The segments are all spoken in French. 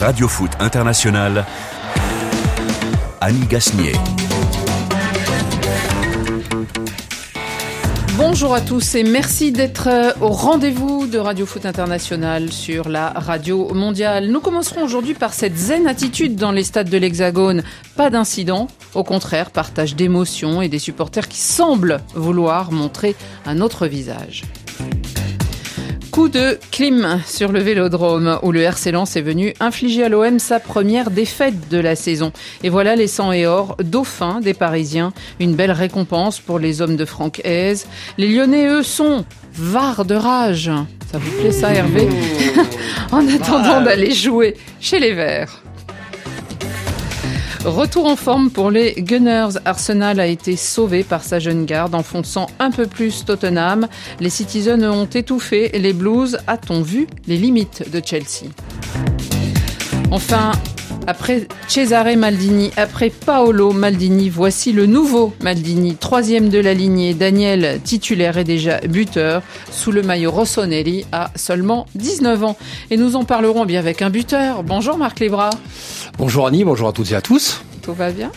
Radio Foot International, Annie Gasnier. Bonjour à tous et merci d'être euh, au rendez-vous de Radio Foot International sur la radio mondiale. Nous commencerons aujourd'hui par cette zen attitude dans les stades de l'Hexagone. Pas d'incident, au contraire, partage d'émotions et des supporters qui semblent vouloir montrer un autre visage. Coup de clim sur le vélodrome où le RC Lens est venu infliger à l'OM sa première défaite de la saison. Et voilà les 100 et or, dauphins des Parisiens. Une belle récompense pour les hommes de Franck Hez. Les Lyonnais, eux, sont var de rage. Ça vous plaît ça, Hervé En attendant d'aller jouer chez les Verts. Retour en forme pour les Gunners. Arsenal a été sauvé par sa jeune garde, enfonçant un peu plus Tottenham. Les Citizens ont étouffé les Blues. A-t-on vu les limites de Chelsea? Enfin, après Cesare Maldini, après Paolo Maldini, voici le nouveau Maldini, troisième de la lignée. Daniel, titulaire et déjà buteur, sous le maillot Rossoneri, à seulement 19 ans. Et nous en parlerons bien avec un buteur. Bonjour Marc Lebras. Bonjour Annie, bonjour à toutes et à tous. Tout va bien?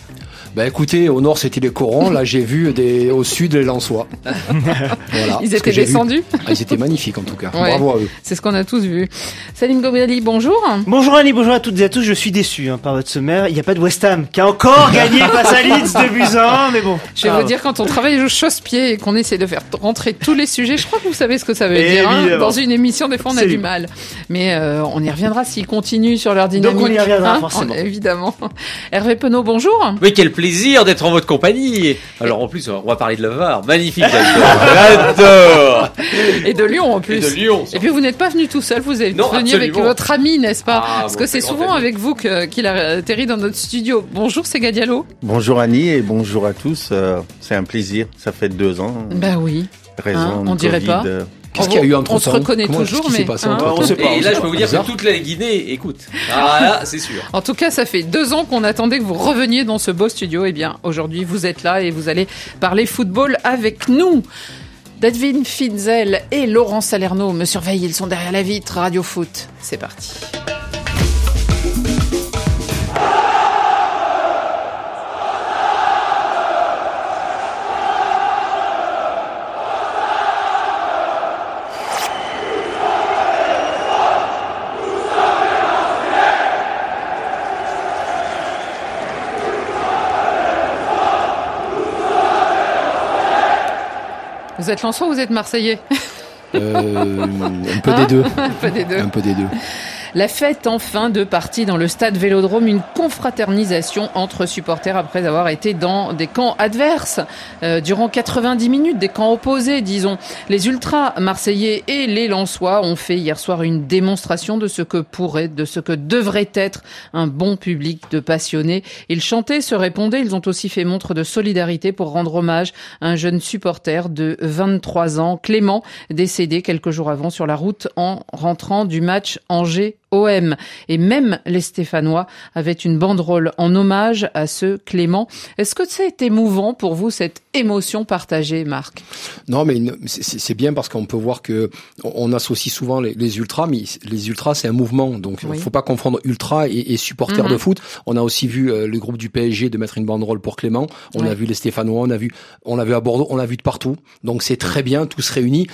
Bah écoutez, au nord c'était les Corans, là j'ai vu des, au sud les Lensois. voilà, ils étaient descendus ah, Ils étaient magnifiques en tout cas. Bravo à eux. C'est ce qu'on a tous vu. Salim Gobriali, bonjour. Bonjour Annie, bonjour à toutes et à tous. Je suis déçu hein, par votre sommaire. Il n'y a pas de West Ham qui a encore gagné face à Leeds de Buzan, mais bon. Je vais vous dire, quand on travaille au chausse-pied et qu'on essaie de faire rentrer tous les sujets, je crois que vous savez ce que ça veut dire. Hein. Dans une émission, des fois on a du mal. Mais euh, on y reviendra s'ils continuent sur leur dynamique. Donc on y reviendra hein, forcément. évidemment. Hervé Penaud, bonjour. Oui, quel plaisir d'être en votre compagnie. Alors en plus, on va parler de la VAR. Magnifique, j'adore. Et de Lyon en plus. Et de Lyon. Et puis vous n'êtes pas venu tout seul, vous êtes venu avec votre ami, n'est-ce pas ah, Parce que c'est souvent avec vous qu'il a atterri dans notre studio. Bonjour, c'est Gadialo. Bonjour Annie et bonjour à tous. Euh, c'est un plaisir. Ça fait deux ans. Ben oui. Raison. Hein, on dirait pas. Qu'est-ce qu'il y a eu entre On se reconnaît toujours, mais hein on sait pas. Et là, je peux vous dire que toute la Guinée écoute. Ah là, c'est sûr. En tout cas, ça fait deux ans qu'on attendait que vous reveniez dans ce beau studio. Eh bien, aujourd'hui, vous êtes là et vous allez parler football avec nous. Dadvin Finzel et Laurent Salerno me surveillent. Ils sont derrière la vitre. Radio Foot. C'est parti. Vous êtes Lançois ou vous êtes Marseillais? Euh, un peu des deux. un peu des deux. Un peu des deux. La fête en fin de partie dans le stade Vélodrome, une confraternisation entre supporters après avoir été dans des camps adverses euh, durant 90 minutes, des camps opposés, disons. Les ultras marseillais et les Lensois ont fait hier soir une démonstration de ce que pourrait, de ce que devrait être un bon public de passionnés. Ils chantaient, se répondaient, ils ont aussi fait montre de solidarité pour rendre hommage à un jeune supporter de 23 ans, Clément, décédé quelques jours avant sur la route en rentrant du match Angers OM. Et même les Stéphanois avaient une banderole en hommage à ce Clément. Est-ce que c'est émouvant pour vous, cette émotion partagée, Marc? Non, mais c'est bien parce qu'on peut voir que on associe souvent les, ultras, mais les ultras, c'est un mouvement. Donc, il ne faut pas confondre ultra et, supporters de mhm. foot. On a aussi vu euh, le groupe du PSG de mettre une banderole pour Clément. On a vu les Stéphanois, on a vu, on l'a vu à Bordeaux, on l'a vu de partout. Donc, c'est très bien, tous réunis.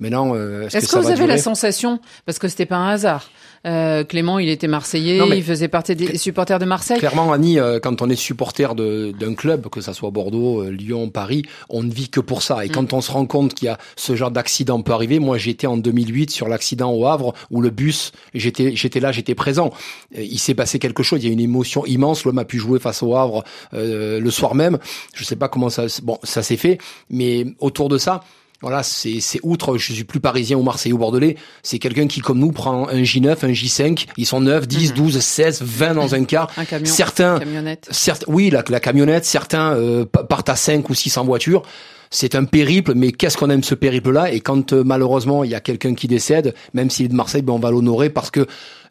Maintenant, euh, est-ce que, vous avez la sensation, parce que c'était pas un hasard, euh, Clément, il était marseillais, il faisait partie des supporters de Marseille. Clairement, Annie, euh, quand on est supporter d'un club, que ça soit Bordeaux, euh, Lyon, Paris, on ne vit que pour ça. Et mm. quand on se rend compte qu'il y a ce genre d'accident peut arriver, moi j'étais en 2008 sur l'accident au Havre où le bus, j'étais j'étais là, j'étais présent. Il s'est passé quelque chose, il y a une émotion immense. L'homme a pu jouer face au Havre le soir même. Je sais pas comment ça, bon, ça s'est fait, mais autour de ça voilà, c'est outre, je suis plus parisien ou marseillais ou bordelais, c'est quelqu'un qui, comme nous, prend un J9, un J5, ils sont 9, 10, 12, 16, 20 dans un car. Un camion, certains, camionnette. Certes, oui, la, la camionnette, certains euh, partent à 5 ou 6 en voiture. C'est un périple, mais qu'est-ce qu'on aime ce périple-là? Et quand euh, malheureusement il y a quelqu'un qui décède, même s'il est de Marseille, ben on va l'honorer parce que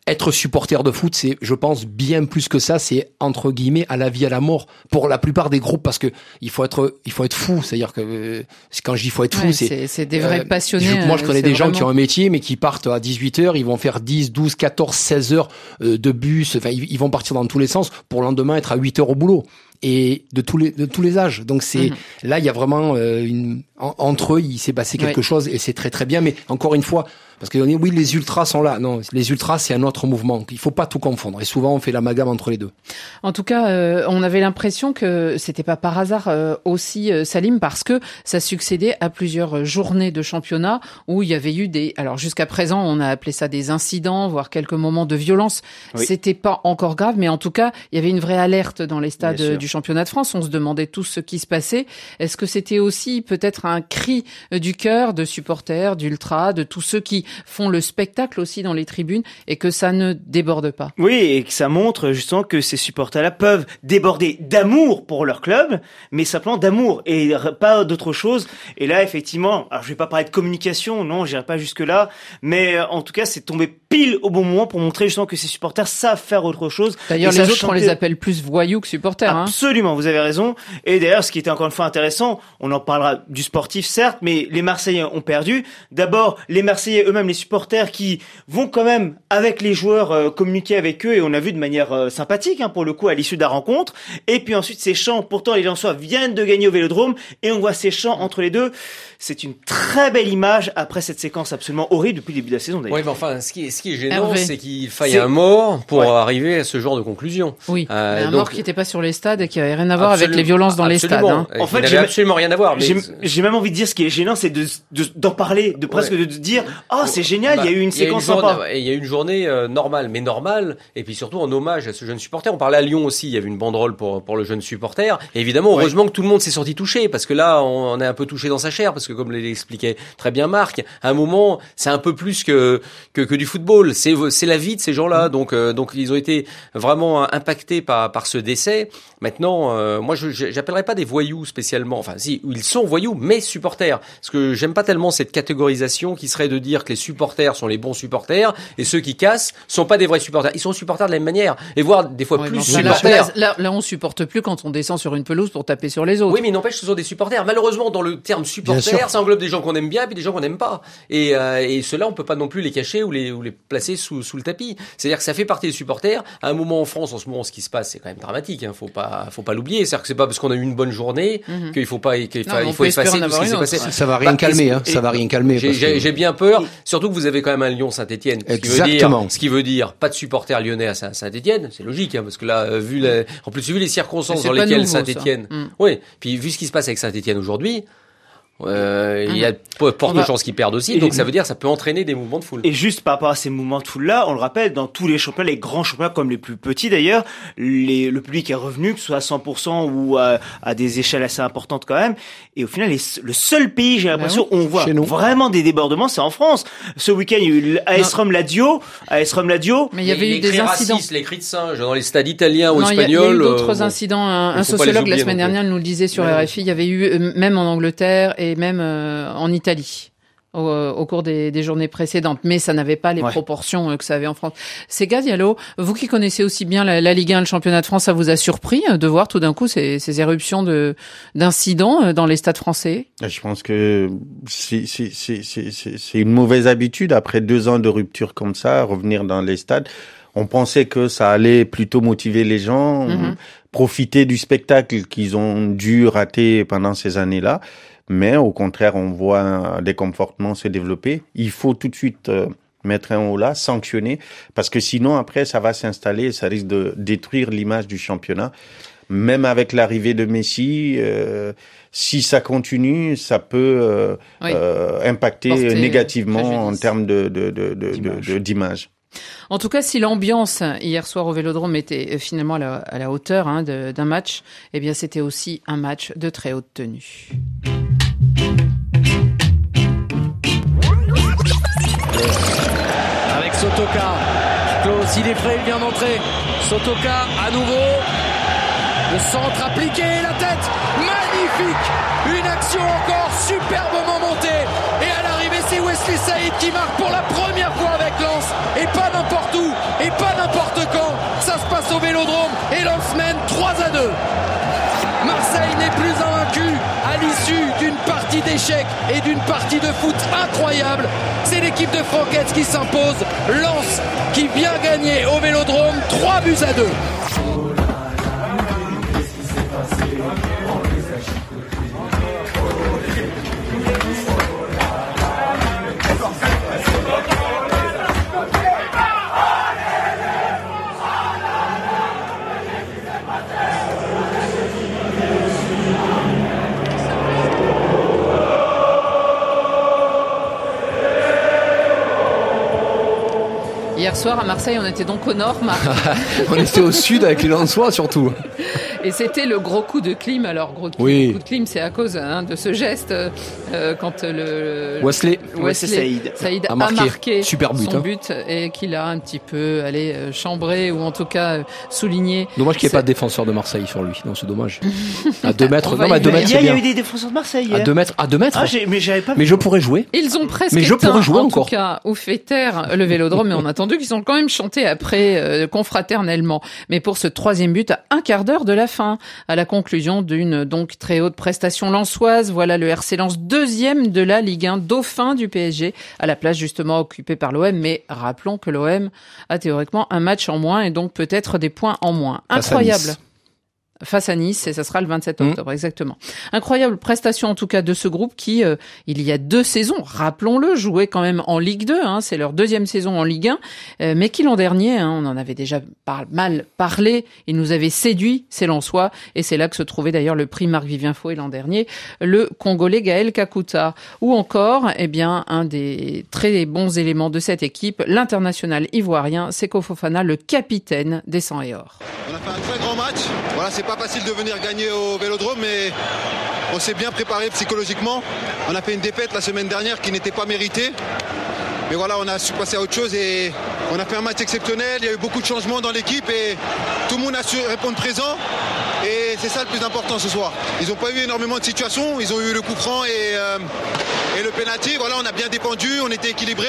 être supporter de foot, c'est, je pense, bien plus que ça. C'est entre guillemets à la vie à la mort pour la plupart des groupes parce que il faut être, il faut être fou. C'est-à-dire que euh, quand je dis faut être fou, Ouais, c'est c'est c'est des vrais euh, passionnés. je- moi, je euh, connais des gens qui ont un métier, mais qui partent à 18 heures, ils vont faire 10, 12, 14, 16 heures euh, de bus. Enfin, ils, ils vont partir dans tous les sens pour le lendemain être à 8 heures au boulot. Et de tous les de tous les âges. Donc c'est Mhm. là, il y a vraiment euh, une en- entre eux, il s'est passé quelque Ouais. chose et c'est très très bien. Mais encore une fois, parce que on dit, oui, les ultras sont là. Non, les ultras, c'est un autre mouvement. Il faut pas tout confondre. Et souvent, on fait l'amalgame entre les deux. En tout cas, euh, on avait l'impression que c'était pas par hasard euh, aussi euh, Salim parce que ça succédait à plusieurs journées de championnat où il y avait eu des alors jusqu'à présent on a appelé ça des incidents voire quelques moments de violence. Oui. C'était pas encore grave mais en tout cas, il y avait une vraie alerte dans les stades du championnat de France, on se demandait tout ce qui se passait. Est-ce que c'était aussi peut-être un cri euh, du cœur de supporters, d'ultras, de tous ceux qui font le spectacle aussi dans les tribunes et que ça ne déborde pas Oui, et que ça montre justement que ces supporters-là peuvent déborder d'amour pour leur club, mais simplement d'amour et pas d'autre chose. Et là, effectivement, alors je vais pas parler de communication, non, j'irai pas jusque là, mais euh, en tout cas, c'est tombé pile au bon moment pour montrer justement que ces supporters savent faire autre chose. D'ailleurs, les autres, on les appelle plus voyous que supporters. Hein. Absolument, vous avez raison. Et d'ailleurs, ce qui était encore une fois intéressant, on en parlera du sportif certes, mais les Marseillais ont perdu. D'abord, les Marseillais eux-mêmes, les supporters qui vont quand même avec les joueurs euh, communiquer avec eux, et on a vu de manière euh, sympathique hein, pour le coup à l'issue de la rencontre. Et puis ensuite ces chants, pourtant les Lensois viennent de gagner au Vélodrome, et on voit ces chants entre les deux. C'est une très belle image après cette séquence absolument horrible depuis le début de la saison d'ailleurs. Oui, mais enfin, ce qui est, ce qui est gênant, c'est qu'il faille un mort pour Ouais. arriver à ce genre de conclusion. Oui, Euh, un donc- mort qui n'était pas sur les stades et qui avait rien à voir avec Absolument- les violences dans les stades. absolument. hein. En fait, n'avait j'ai- absolument rien à voir. Mais J'ai même envie de dire ce qui est gênant, c'est de de- d'en parler, de presque Ouais. de, de dire ah c'est génial, il y a eu une Bah, séquence sympa. Il y a eu une journée euh, normale, mais normale, et puis surtout en hommage à ce jeune supporter. On parlait à Lyon aussi, il y avait une banderole pour pour le jeune supporter. Et évidemment, heureusement que tout le monde s'est sorti touché, parce que là, on, on est un peu touché dans sa chair, parce que comme l'expliquait très bien Marc, à un moment, c'est un peu plus que que, que du football. C'est c'est la vie de ces Mm. gens-là. Donc euh, donc ils ont été vraiment impactés par par ce décès. Maintenant, euh, moi, je j'appellerais pas des voyous spécialement. Enfin, si ils sont voyous, mais supporters. Parce que j'aime pas tellement cette catégorisation qui serait de dire que les supporters sont les bons supporters et ceux qui cassent sont pas des vrais supporters. Ils sont supporters de la même manière et voire des fois Ouais, plus enfin, supporters. là, là, là, on supporte plus quand on descend sur une pelouse pour taper sur les autres. Oui, mais il n'empêche, ce sont des supporters. Malheureusement, dans le terme supporter, ça englobe des gens qu'on aime bien et puis des gens qu'on n'aime pas. Et, euh, et ceux-là, on peut pas non plus les cacher ou les, ou les placer sous, sous le tapis. C'est-à-dire que ça fait partie des supporters. À un moment en France, en ce moment, ce qui se passe, c'est quand même dramatique. Hein. Faut pas, faut pas l'oublier. C'est-à-dire que c'est pas parce qu'on a eu une bonne journée Mhm. qu'il faut pas, qu'il faut espérer effacer tout ce qui s'est passé. Ça va rien Bah, calmer, hein. Ça va rien calmer. J'ai que- j'ai- j'ai bien peur, surtout que vous avez quand même un Lyon Saint-Etienne. Ce qui veut dire, Exactement. ce qui veut dire pas de supporters lyonnais à Saint- Saint-Etienne, c'est logique, hein, parce que là, euh, vu la, en plus vu les circonstances dans pas lesquelles. Saint-Etienne, Mm. oui, puis vu ce qui se passe avec Saint-Etienne aujourd'hui, euh, il y a de fortes On va- chances qu'ils perdent aussi, Et- donc ça veut dire que ça peut entraîner des mouvements de foule. Et juste par rapport à ces mouvements de foule-là, on le rappelle, dans tous les championnats, les grands championnats comme les plus petits d'ailleurs, le public est revenu, que ce soit à 100% ou à, à des échelles assez importantes quand même. Et au final, les- le seul pays, j'ai l'impression, où on voit vraiment des débordements, c'est en France. Ce week-end, il y a eu l'AS Rome Ladio, AS Rome Ladio. Mais il y avait les eu des cris incidents. racistes, les cris de singe dans les stades italiens ou Non, il y a- il y, a espagnols. eu d'autres euh, incidents. Un, sociologue la semaine plus. dernière nous le disait sur Ouais. RFI. Il y avait eu euh, même en Angleterre et même euh, en Italie. Au, au cours des, des journées précédentes, mais ça n'avait pas les Ouais. proportions euh, que ça avait en France. Sega Diallo, vous qui connaissez aussi bien la, la Ligue 1, le championnat de France, ça vous a surpris euh, de voir tout d'un coup ces, ces éruptions de d'incidents euh, dans les stades français? Je pense que c'est c'est- c'est- c'est- c'est- c'est une mauvaise habitude après deux ans de rupture comme ça, revenir dans les stades. On pensait que ça allait plutôt motiver les gens, Mhm. profiter du spectacle qu'ils ont dû rater pendant ces années-là. Mais au contraire, on voit des comportements se développer. Il faut tout de suite euh, mettre un haut là, sanctionner, parce que sinon après ça va s'installer, et ça risque de détruire l'image du championnat. Même avec l'arrivée de Messi, euh, si ça continue, ça peut euh, Oui. euh, impacter Porter négativement en termes de de de de- D'image. En tout cas, si l'ambiance hier soir au Vélodrome était finalement à la, à la hauteur hein, d'un match, eh bien, c'était aussi un match de très haute tenue. Avec Sotoka. Klaus, il est prêt, il vient d'entrer. Sotoka à nouveau. Le centre appliqué, la tête. Magnifique. Une action encore superbement montée. Et à l'arrivée, c'est Wesley Saïd qui marque pour la première fois avec Lens. Et pas n'importe où. Et pas n'importe quand. Ça se passe au vélodrome. Et Lens mène 3 à 2. Marseille n'est plus invaincu à l'issue d'une partie d'échecs et d'une partie de foot incroyable. L'équipe de Franquette qui s'impose. Lance qui vient gagner au Vélodrome 3 buts à 2. Hier soir à Marseille, on était donc au nord, Marc. On était au sud avec les Lensois surtout. Et c'était le gros coup de clim. Alors, gros coup, Oui. coup de clim, c'est à cause hein, de ce geste euh, quand le Wesley. Wesley Saïd. Saïd A a marqué. marqué, Super but, son hein. but et qu'il a un petit peu allé euh, chambrer ou en tout cas euh, souligné. Dommage qu'il n'y ait pas de défenseur de Marseille sur lui. Non, c'est dommage. À 2 mètres. Non, mais à y 2 venir. mètres, il y a eu des défenseurs de Marseille. À hier. 2 mètres. À 2 mètres. Ah, mais j'avais pas Mais vu. je pourrais jouer. Ils ont presque Mais je pourrais jouer en encore. tout cas, ou fait taire le Vélodrome, mais on a entendu qu'ils ont quand même chanté après euh, confraternellement. Mais pour ce troisième but, à un quart d'heure de la fin, à la conclusion d'une donc très haute prestation lançoise, voilà le RC Lens deuxième de la Ligue 1, dauphin du PSG, à la place justement occupée par l'OM. Mais rappelons que l'OM a théoriquement un match en moins et donc peut-être des points en moins. Incroyable. Face à Nice et ça sera le 27 Mm. octobre exactement. Incroyable prestation en tout cas de ce groupe qui euh, il y a deux saisons, rappelons-le, jouait quand même en Ligue 2, hein, c'est leur deuxième saison en Ligue 1, euh, mais qui l'an dernier, hein, on en avait déjà par- mal parlé, ils nous avaient séduit, c'est Lensois et c'est là que se trouvait d'ailleurs le prix Marc-Vivien Fouet l'an dernier, le Congolais Gaël Kakuta ou encore eh bien un des très bons éléments de cette équipe, l'international ivoirien Seko Fofana, le capitaine des 100 et or. On a fait un très grand match. Voilà, c'est pas facile de venir gagner au Vélodrome, mais on s'est bien préparé psychologiquement. On a fait une défaite la semaine dernière qui n'était pas méritée. Mais voilà, on a su passer à autre chose et on a fait un match exceptionnel. Il y a eu beaucoup de changements dans l'équipe et tout le monde a su répondre présent. Et c'est ça le plus important ce soir. Ils n'ont pas eu énormément de situations. Ils ont eu le coup franc et, euh, et le penalty. Voilà, on a bien dépendu, on était équilibré.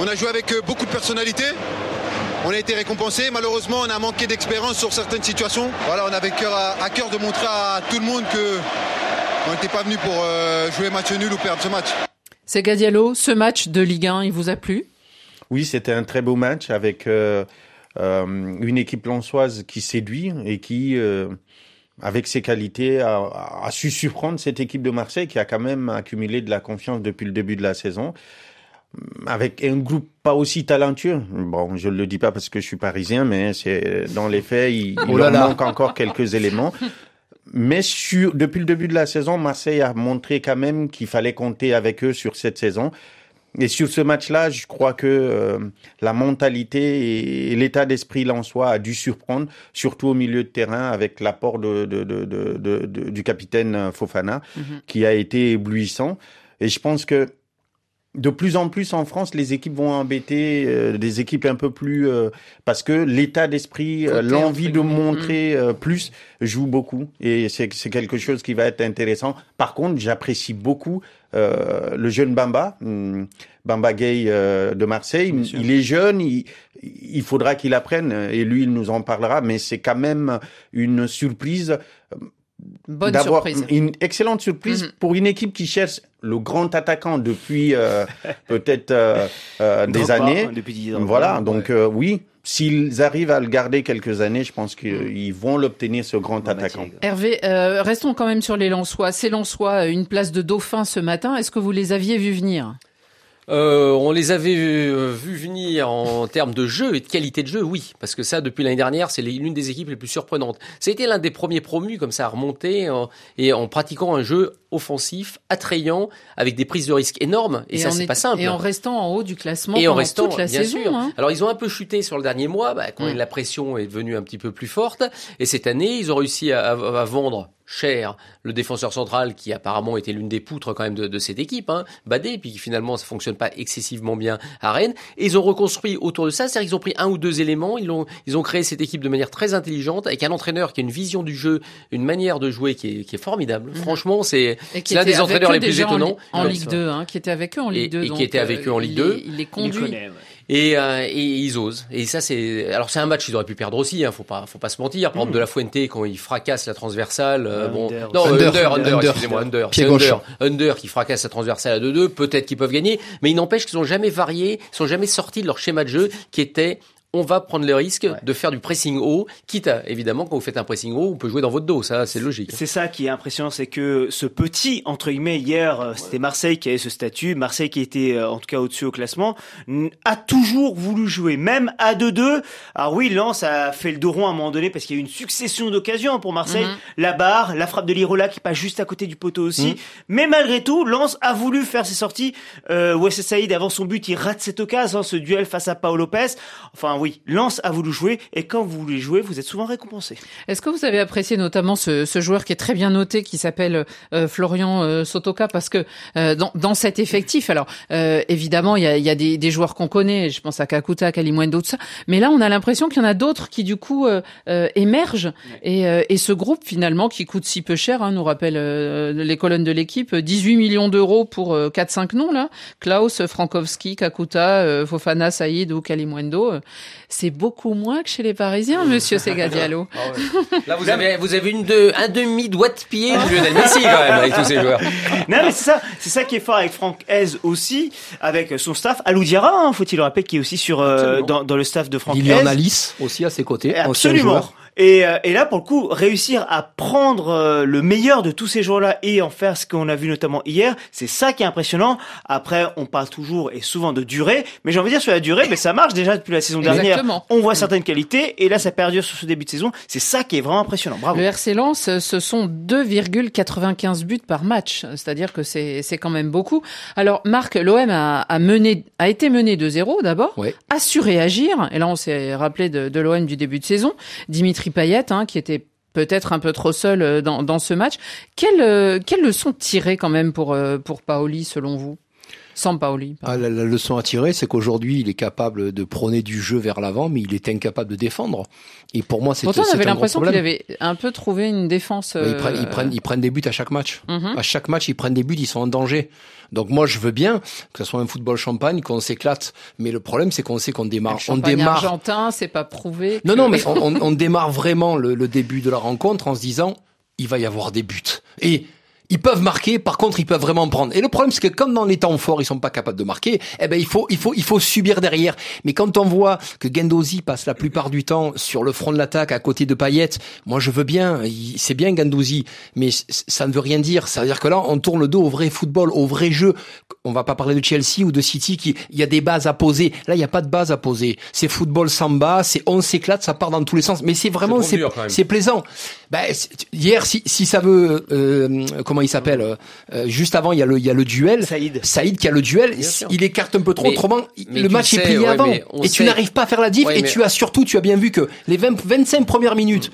On a joué avec euh, beaucoup de personnalité. On a été récompensé. Malheureusement, on a manqué d'expérience sur certaines situations. Voilà, on avait cœur à, à cœur de montrer à tout le monde que on n'était pas venu pour euh, jouer match nul ou perdre ce match. C'est Gadiello, ce match de Ligue 1, il vous a plu? Oui, c'était un très beau match avec euh, euh, une équipe lançoise qui séduit et qui, euh, avec ses qualités, a, a su surprendre cette équipe de Marseille qui a quand même accumulé de la confiance depuis le début de la saison. Avec un groupe pas aussi talentueux. Bon, je ne le dis pas parce que je suis parisien, mais c'est dans les faits, il, Oh là leur là. manque encore quelques éléments. Mais sur, depuis le début de la saison, Marseille a montré quand même qu'il fallait compter avec eux sur cette saison. Et sur ce match-là, je crois que euh, la mentalité et l'état d'esprit lensois a dû surprendre, surtout au milieu de terrain, avec l'apport de, de, de, de, de- de- du capitaine Fofana, qui a été éblouissant. Et je pense que de plus en plus en France, les équipes vont embêter euh, des équipes un peu plus euh, parce que l'état d'esprit, euh, l'envie de montrer euh, plus joue beaucoup et c'est c'est quelque chose qui va être intéressant. Par contre, j'apprécie beaucoup euh, le jeune Bamba, hum, Bamba Gay euh, de Marseille. Il est jeune, il, il faudra qu'il apprenne et lui il nous en parlera. Mais c'est quand même une surprise Bonne d'avoir surprise. une excellente surprise Mhm. pour une équipe qui cherche le grand attaquant depuis euh, peut-être euh, euh, des Drogba, années. Depuis Didier Drogba. Voilà, Ouais. donc euh, oui, s'ils arrivent à le garder quelques années, je pense qu'ils vont l'obtenir ce grand Bon, attaquant. Hervé, euh, restons quand même sur les Lensois. Ces Lensois, une place de dauphin ce matin. Est-ce que vous les aviez vus venir? Euh, on les avait euh, vus venir en termes de jeu et de qualité de jeu, oui, parce que ça, depuis l'année dernière, c'est l'une des équipes les plus surprenantes. Été l'un des premiers promus comme ça à remonter et en pratiquant un jeu offensif, attrayant, avec des prises de risques énormes. Et, ça, en c'est est- pas simple. Et en restant en haut du classement Et en pendant restant, toute la bien saison. sûr. hein. Alors ils ont un peu chuté sur le dernier mois, bah, quand la pression est devenue un petit peu plus forte. Et cette année, ils ont réussi à, à- à vendre cher le défenseur central qui apparemment était l'une des poutres quand même de, de cette équipe, hein, Badé, puis qui finalement ça fonctionne pas excessivement bien à Rennes. Et ils ont reconstruit autour de ça, c'est-à-dire qu'ils ont pris un ou deux éléments, ils ont, ils ont créé cette équipe de manière très intelligente avec un entraîneur qui a une vision du jeu, une manière de jouer qui est, qui est formidable. Mhm. Franchement, c'est Et qui c'est l'un était des avec entraîneurs eux les plus en étonnants. En, Ouais, Ligue c'est 2, hein, qui était avec eux en Ligue 2. et qui donc, était avec euh, eux en Ligue il 2. les- Il les Il conduit. connaît, ouais. Et, euh, et ils osent. Et ça, c'est. Alors, c'est un match qu'ils auraient pu perdre aussi. Hein, faut pas, faut pas se mentir. Par exemple, de la Fuente quand il fracasse la transversale. euh, bon, Under. non, Under. under, under, Under. excusez-moi, under. Pied C'est gauche. under, under qui fracasse la transversale à 2-2. Peut-être qu'ils peuvent gagner, mais il n'empêche qu'ils ont jamais varié, ils sont jamais sortis de leur schéma de jeu qui était on va prendre le risque de faire du pressing haut, quitte à, évidemment, quand vous faites un pressing haut, on peut jouer dans votre dos, ça, c'est logique. C'est ça qui est impressionnant, c'est que ce petit, entre guillemets, hier, euh, c'était Marseille qui avait ce statut, Marseille qui était euh, en tout cas au-dessus au classement, a toujours voulu jouer, même à 2-2. Alors oui, Lens a fait le dos rond à un moment donné parce qu'il y a eu une succession d'occasions pour Marseille. La barre, la frappe de Lirola qui passe juste à côté du poteau aussi. Mais malgré tout, Lens a voulu faire ses sorties. Euh, Saïd, avant son but, il rate cette occasion, hein, ce duel face à Paolo Lopez. Enfin oui, Lens a voulu jouer et quand vous voulez jouer, vous êtes souvent récompensé. Est-ce que vous avez apprécié notamment ce, ce joueur qui est très bien noté, qui s'appelle euh, Florian euh, Sotoka, parce que euh, dans, dans cet effectif, alors euh, évidemment il y a, y a des, des joueurs qu'on connaît, je pense à Kakuta, Kalimwendo, tout ça, mais là on a l'impression qu'il y en a d'autres qui du coup euh, euh, émergent. Et, euh, et ce groupe finalement qui coûte si peu cher, hein, nous rappelle euh, les colonnes de l'équipe, 18 millions d'euros pour euh, 4-5 noms là, Klaus, Frankowski, Kakuta, Fofana, Saïd ou Kalimwendo, c'est beaucoup moins que chez les Parisiens, Monsieur Segadialo. Là, vous avez, vous avez une de, un demi doigt de pied de Lionel Messi, quand même, avec tous ces joueurs. Non mais c'est ça, c'est ça qui est fort avec Franck Hez aussi, avec son staff. Alou Diarra, hein, faut-il le rappeler, qui est aussi sur euh, dans, dans le staff de Franck Lilian Hez. Alice aussi à ses côtés. Absolument. Et, euh, et là, pour le coup, réussir à prendre euh, le meilleur de tous ces joueurs-là et en faire ce qu'on a vu notamment hier, c'est ça qui est impressionnant. Après, on parle toujours et souvent de durée, mais j'ai envie de dire sur la durée, mais ça marche déjà depuis la saison dernière. Exactement. On voit certaines qualités et là, ça perdure sur ce début de saison. C'est ça qui est vraiment impressionnant. Bravo. Le RC Lens, ce sont 2,95 buts par match, c'est-à-dire que c'est c'est quand même beaucoup. Alors Marc, l'OM a, a mené, a été mené 2-0 d'abord, Ouais. a su réagir, et là on s'est rappelé de, de l'OM du début de saison, Dimitri Hein, qui était peut-être un peu trop seul euh, dans, dans ce match. Quelle, euh, quelle leçon tirer quand même pour, euh, pour Paoli selon vous? Sans Paoli. pardon. Ah, la, la leçon à tirer, c'est qu'aujourd'hui, il est capable de prôner du jeu vers l'avant, mais il est incapable de défendre. Et pour moi, c'est Pourtant on avait l'impression qu'il avait un peu trouvé une défense. Ils, prennent, ils, euh, prennent, ils prennent des buts à chaque match. mhm. À chaque match, ils prennent des buts, ils sont en danger. Donc moi, je veux bien que ce soit un football champagne, qu'on s'éclate. Mais le problème, c'est qu'on sait qu'on démarre. On démarre. argentin, c'est pas prouvé. Non, que- non, mais on, on- on démarre vraiment le, le début de la rencontre en se disant, il va y avoir des buts. Et ils peuvent marquer, par contre, ils peuvent vraiment prendre. Et le problème, c'est que comme dans les temps forts, ils sont pas capables de marquer, eh ben, il faut, il faut, il faut subir derrière. Mais quand on voit que Gendouzi passe la plupart du temps sur le front de l'attaque à côté de Payet, moi, je veux bien, c'est bien Gendouzi, mais ça ne veut rien dire. Ça veut dire que là, on tourne le dos au vrai football, au vrai jeu. On va pas parler de Chelsea ou de City qui, il y a des bases à poser. Là, il y a pas de base à poser. C'est football samba, c'est on s'éclate, ça part dans tous les sens. Mais c'est vraiment, c'est plaisant. C'est- hier, si, si ça veut, euh, comment il s'appelle euh, euh, Juste avant, il y a le, il y a le duel. Saïd. Saïd qui a le duel, il écarte un peu trop. Mais- autrement, mais le match est plié ouais, avant. Et tu n'arrives pas à faire la diff. Ouais, et mais- tu as surtout, tu as bien vu que les 20, 25 premières minutes,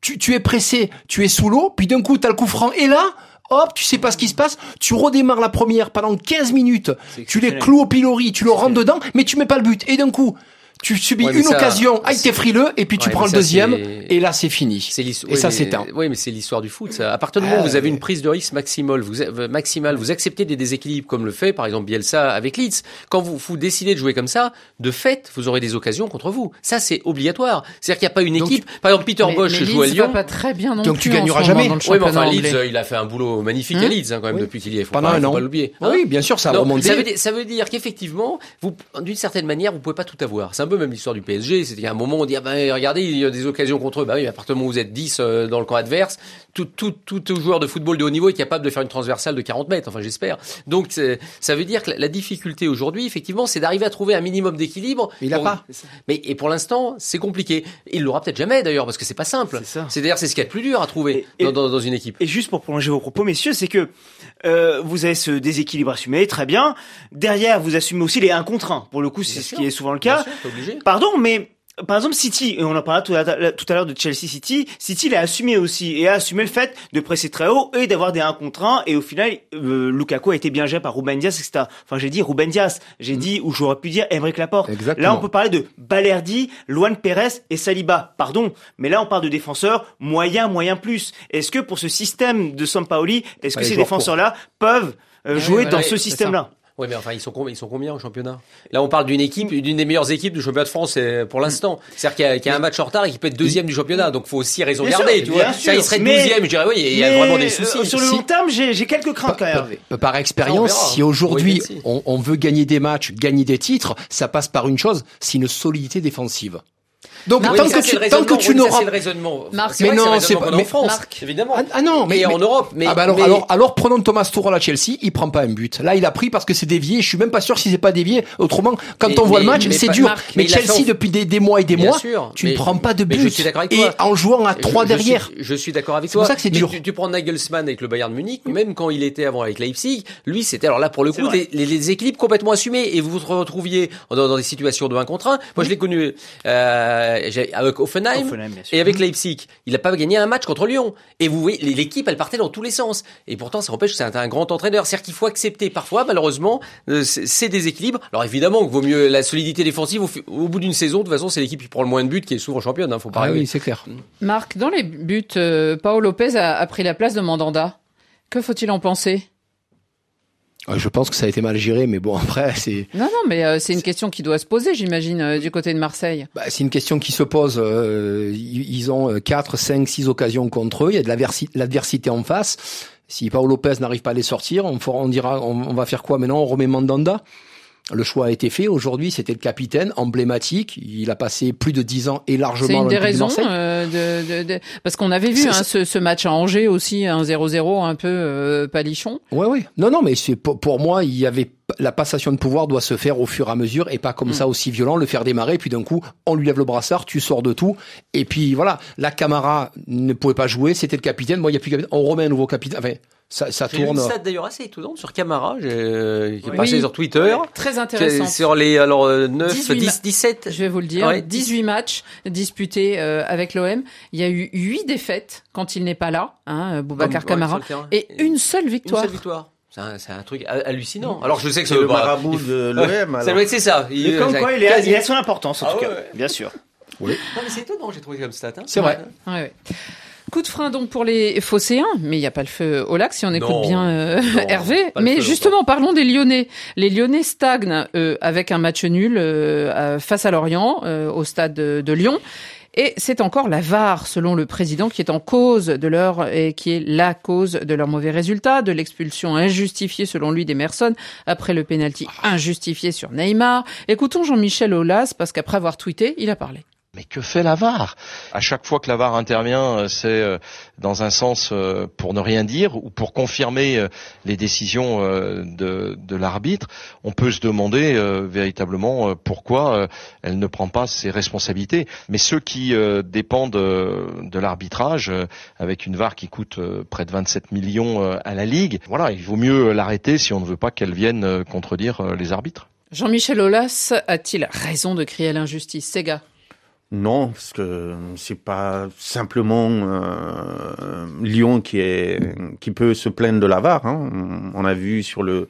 tu, tu es pressé, tu es sous l'eau, puis d'un coup, tu as le coup franc. Et là, hop, tu sais pas ce qui se passe, tu redémarres la première pendant 15 minutes, tu les cloues au pilori, tu le rentres dedans, mais tu mets pas le but. Et d'un coup, tu subis Ouais, une ça, occasion, ah, t'es frileux, et puis tu Ouais, prends le ça, deuxième, et là, c'est fini. Et ça, mais- c'est un. Oui, mais c'est l'histoire du foot. Ça. À partir du moment où vous avez ouais. une prise de risque maximale, vous, euh, maximale, vous acceptez des déséquilibres comme le fait, par exemple, Bielsa avec Leeds. Quand vous, vous décidez de jouer comme ça, de fait, vous aurez des occasions contre vous. Ça, c'est obligatoire. C'est-à-dire qu'il n'y a pas une Donc, équipe. Par exemple, Peter Mais- Bosch mais joue à Leeds Lyon. va pas très bien non Donc plus tu gagneras jamais. dans le Oui, mais enfin, Leeds, euh, il a fait un boulot magnifique Hum à Leeds, hein, quand même, Oui. depuis qu'il y est. Faut Pendant pas, un faut an. pas l'oublier. Oui, bien sûr, ça remonté. ça, veut dire, ça veut dire qu'effectivement, d'une certaine manière, vous pouvez pas tout avoir. Même l'histoire du PSG. À un moment, on dit, ah ben, regardez, il y a des occasions contre eux. Bah oui, à partir où vous êtes 10 euh, dans le camp adverse, tout, tout, tout joueur de football de haut niveau est capable de faire une transversale de 40 mètres. Enfin, j'espère. Donc, ça veut dire que la, difficulté aujourd'hui, effectivement, c'est d'arriver à trouver un minimum d'équilibre. Il a Pour- pas. Mais, et pour l'instant, c'est compliqué. Il l'aura peut-être jamais, d'ailleurs, parce que c'est pas simple. C'est d'ailleurs, c'est ce qu'il y a de plus dur à trouver Et- dans, dans, dans une équipe. Et juste pour prolonger vos propos, messieurs, c'est que euh, vous avez ce déséquilibre assumé, très bien. Derrière, vous assumez aussi les 1 contre 1. Pour le coup, c'est ce sûr. qui est souvent le cas. sûr, obligé. Pardon, mais par exemple City, et on en parlait tout à, l'heure de Chelsea City, City l'a assumé aussi et a assumé le fait de presser très haut et d'avoir des 1 contre 1 et au final euh, Lukaku a été bien géré par Ruben Dias, etc. Enfin j'ai dit Ruben Dias, j'ai dit ou j'aurais pu dire Emeric Laporte. Exactement. Là on peut parler de Balerdi, Luan Perez et Saliba. Pardon, mais là on parle de défenseurs moyen, moyen plus. Est-ce que pour ce système de Sampaoli, est-ce que ces joueurs défenseurs-là peuvent euh, jouer ouais, dans ouais, ce c'est système-là? Oui, mais enfin, ils sont combien, ils sont combien au championnat? Là, on parle d'une équipe, d'une des meilleures équipes du championnat de France euh, pour l'instant. C'est-à-dire qu'il y a, qu'il y a un match en retard et qu'il peut être deuxième du championnat, donc faut aussi raison Bien garder, sûr, tu vois. bien Ça, il serait Mais- douzième, je dirais oui, il y a Mais, vraiment des euh, soucis. sur le Si- long terme, j'ai quelques craintes quand même. Par on expérience, si aujourd'hui Oui, merci. on, on veut gagner des matchs, gagner des titres, ça passe par une chose, c'est une solidité défensive. Donc tant mais ça, que c'est tu tant que raisonnement. tu n'auras c'est C'est mais non, c'est pas- a en mais- France, Marc. évidemment. Ah, ah non, mais, en mais- Europe, mais ah bah alors, mais- alors, alors prenons Thomas Tuchel à Chelsea, il prend pas un but. Là, il a pris parce que c'est dévié. Je suis même pas sûr si c'est pas dévié. Autrement, quand Mais- on voit le mais- match, mais c'est dur. Marc, mais mais Chelsea fait depuis des, des mois et des Bien mois, sûr, tu mais- ne prends pas de mais but. je suis d'accord avec et en jouant à trois derrière. suis- Je suis d'accord avec C'est toi. pour ça que c'est Mais dur. Tu, tu prends Nagelsmann avec le Bayern de Munich, même quand il était avant avec Leipzig, lui c'était alors là pour le C'est coup les, équilibres complètement assumés et vous vous retrouviez dans, dans des situations de 1 contre 1. Moi je l'ai connu euh, j'ai- avec Offenheim, et avec Leipzig. Il n'a pas gagné un match contre Lyon. Et vous voyez, l'équipe elle partait dans tous les sens. Et pourtant ça empêche que c'est un, un grand entraîneur. C'est-à-dire qu'il faut accepter parfois malheureusement euh, ces déséquilibres. Alors évidemment que vaut mieux la solidité défensive au, bout d'une saison. De toute façon c'est l'équipe qui prend le moins de buts qui est souvent championne. Hein, faut pas Ah oui, c'est clair. Marc, dans les buts, euh, Paolo Lopez a, a pris la place de Mandanda. Que faut-il en penser? Euh, Je pense que ça a été mal géré, mais bon après c'est Non, non, mais euh, c'est une question qui doit se poser, j'imagine, euh, du côté de Marseille. bah, c'est une question qui se pose. Euh, ils ont 4, 5, 6 occasions contre eux. Il y a de l'adversité en face. Si Paolo Lopez n'arrive pas à les sortir, on, fera, on dira on, on va faire quoi maintenant? On remet Mandanda? Le choix a été fait. Aujourd'hui, c'était le capitaine emblématique. Il a passé plus de 10 ans et largement C'est une des raisons euh, de, de, de- parce qu'on avait vu hein, ce, ce match à Angers aussi, un 0-0 un peu euh, palichon. Ouais, ouais. Non, non, mais c'est pour, pour moi, il y avait la passation de pouvoir doit se faire au fur et à mesure et pas comme Mm. ça aussi violent, le faire démarrer, puis d'un coup, on lui lève le brassard, tu sors de tout, et puis voilà, la Camara ne pouvait pas jouer, c'était le capitaine, moi il y a plus de capitaine, on remet un nouveau capitaine, enfin, ça, ça tourne. une stat d'ailleurs assez étonnante sur Camara, j'ai- euh, qui est Oui. passé sur Twitter. Très C'est- intéressant. Sur les alors euh, 9, 18 10, ma- 17. Je vais vous le dire. Ouais, 18 matchs disputés euh, avec l'OM. Il y a eu 8 défaites quand il n'est pas là, hein, Boubacar Ouais, Camara, et une seule Une victoire. seule victoire. C'est un, c'est un truc ha- hallucinant. Alors je sais que C'est le bah, marabout de l'OM. Ça doit être c'est ça. Il, Mais comme quoi, il, est- quasi- il a son importance, en Ah tout cas. ouais. Bien sûr. Non mais c'est étonnant, j'ai trouvé comme stat. Hein. C'est vrai. Ouais, ouais. Coup de frein donc pour les Phocéens, mais il n'y a pas le feu au lac si on écoute Non, bien euh, non, Hervé. Mais feu, justement, parlons des Lyonnais. Les Lyonnais stagnent euh, avec un match nul euh, face à Lorient euh, au stade de, de Lyon. Et c'est encore la VAR, selon le président, qui est en cause de leur et qui est la cause de leurs mauvais résultats, de l'expulsion injustifiée selon lui d'Emerson après le pénalty injustifié sur Neymar. Écoutons Jean-Michel Aulas parce qu'après avoir tweeté, il a parlé. Mais que fait la VAR À chaque fois que la VAR intervient, euh, c'est euh, dans un sens euh, pour ne rien dire ou pour confirmer euh, les décisions euh, de, de l'arbitre. On peut se demander euh, véritablement euh, pourquoi euh, elle ne prend pas ses responsabilités. Mais ceux qui euh, dépendent euh, de l'arbitrage, euh, avec une VAR qui coûte euh, près de 27 millions euh, à la Ligue, voilà, il vaut mieux l'arrêter si on ne veut pas qu'elle vienne euh, contredire euh, les arbitres. Jean-Michel Aulas a-t-il raison de crier à l'injustice Sega Non, parce que c'est pas simplement euh, Lyon qui est qui peut se plaindre de la VAR. Hein. On a vu sur le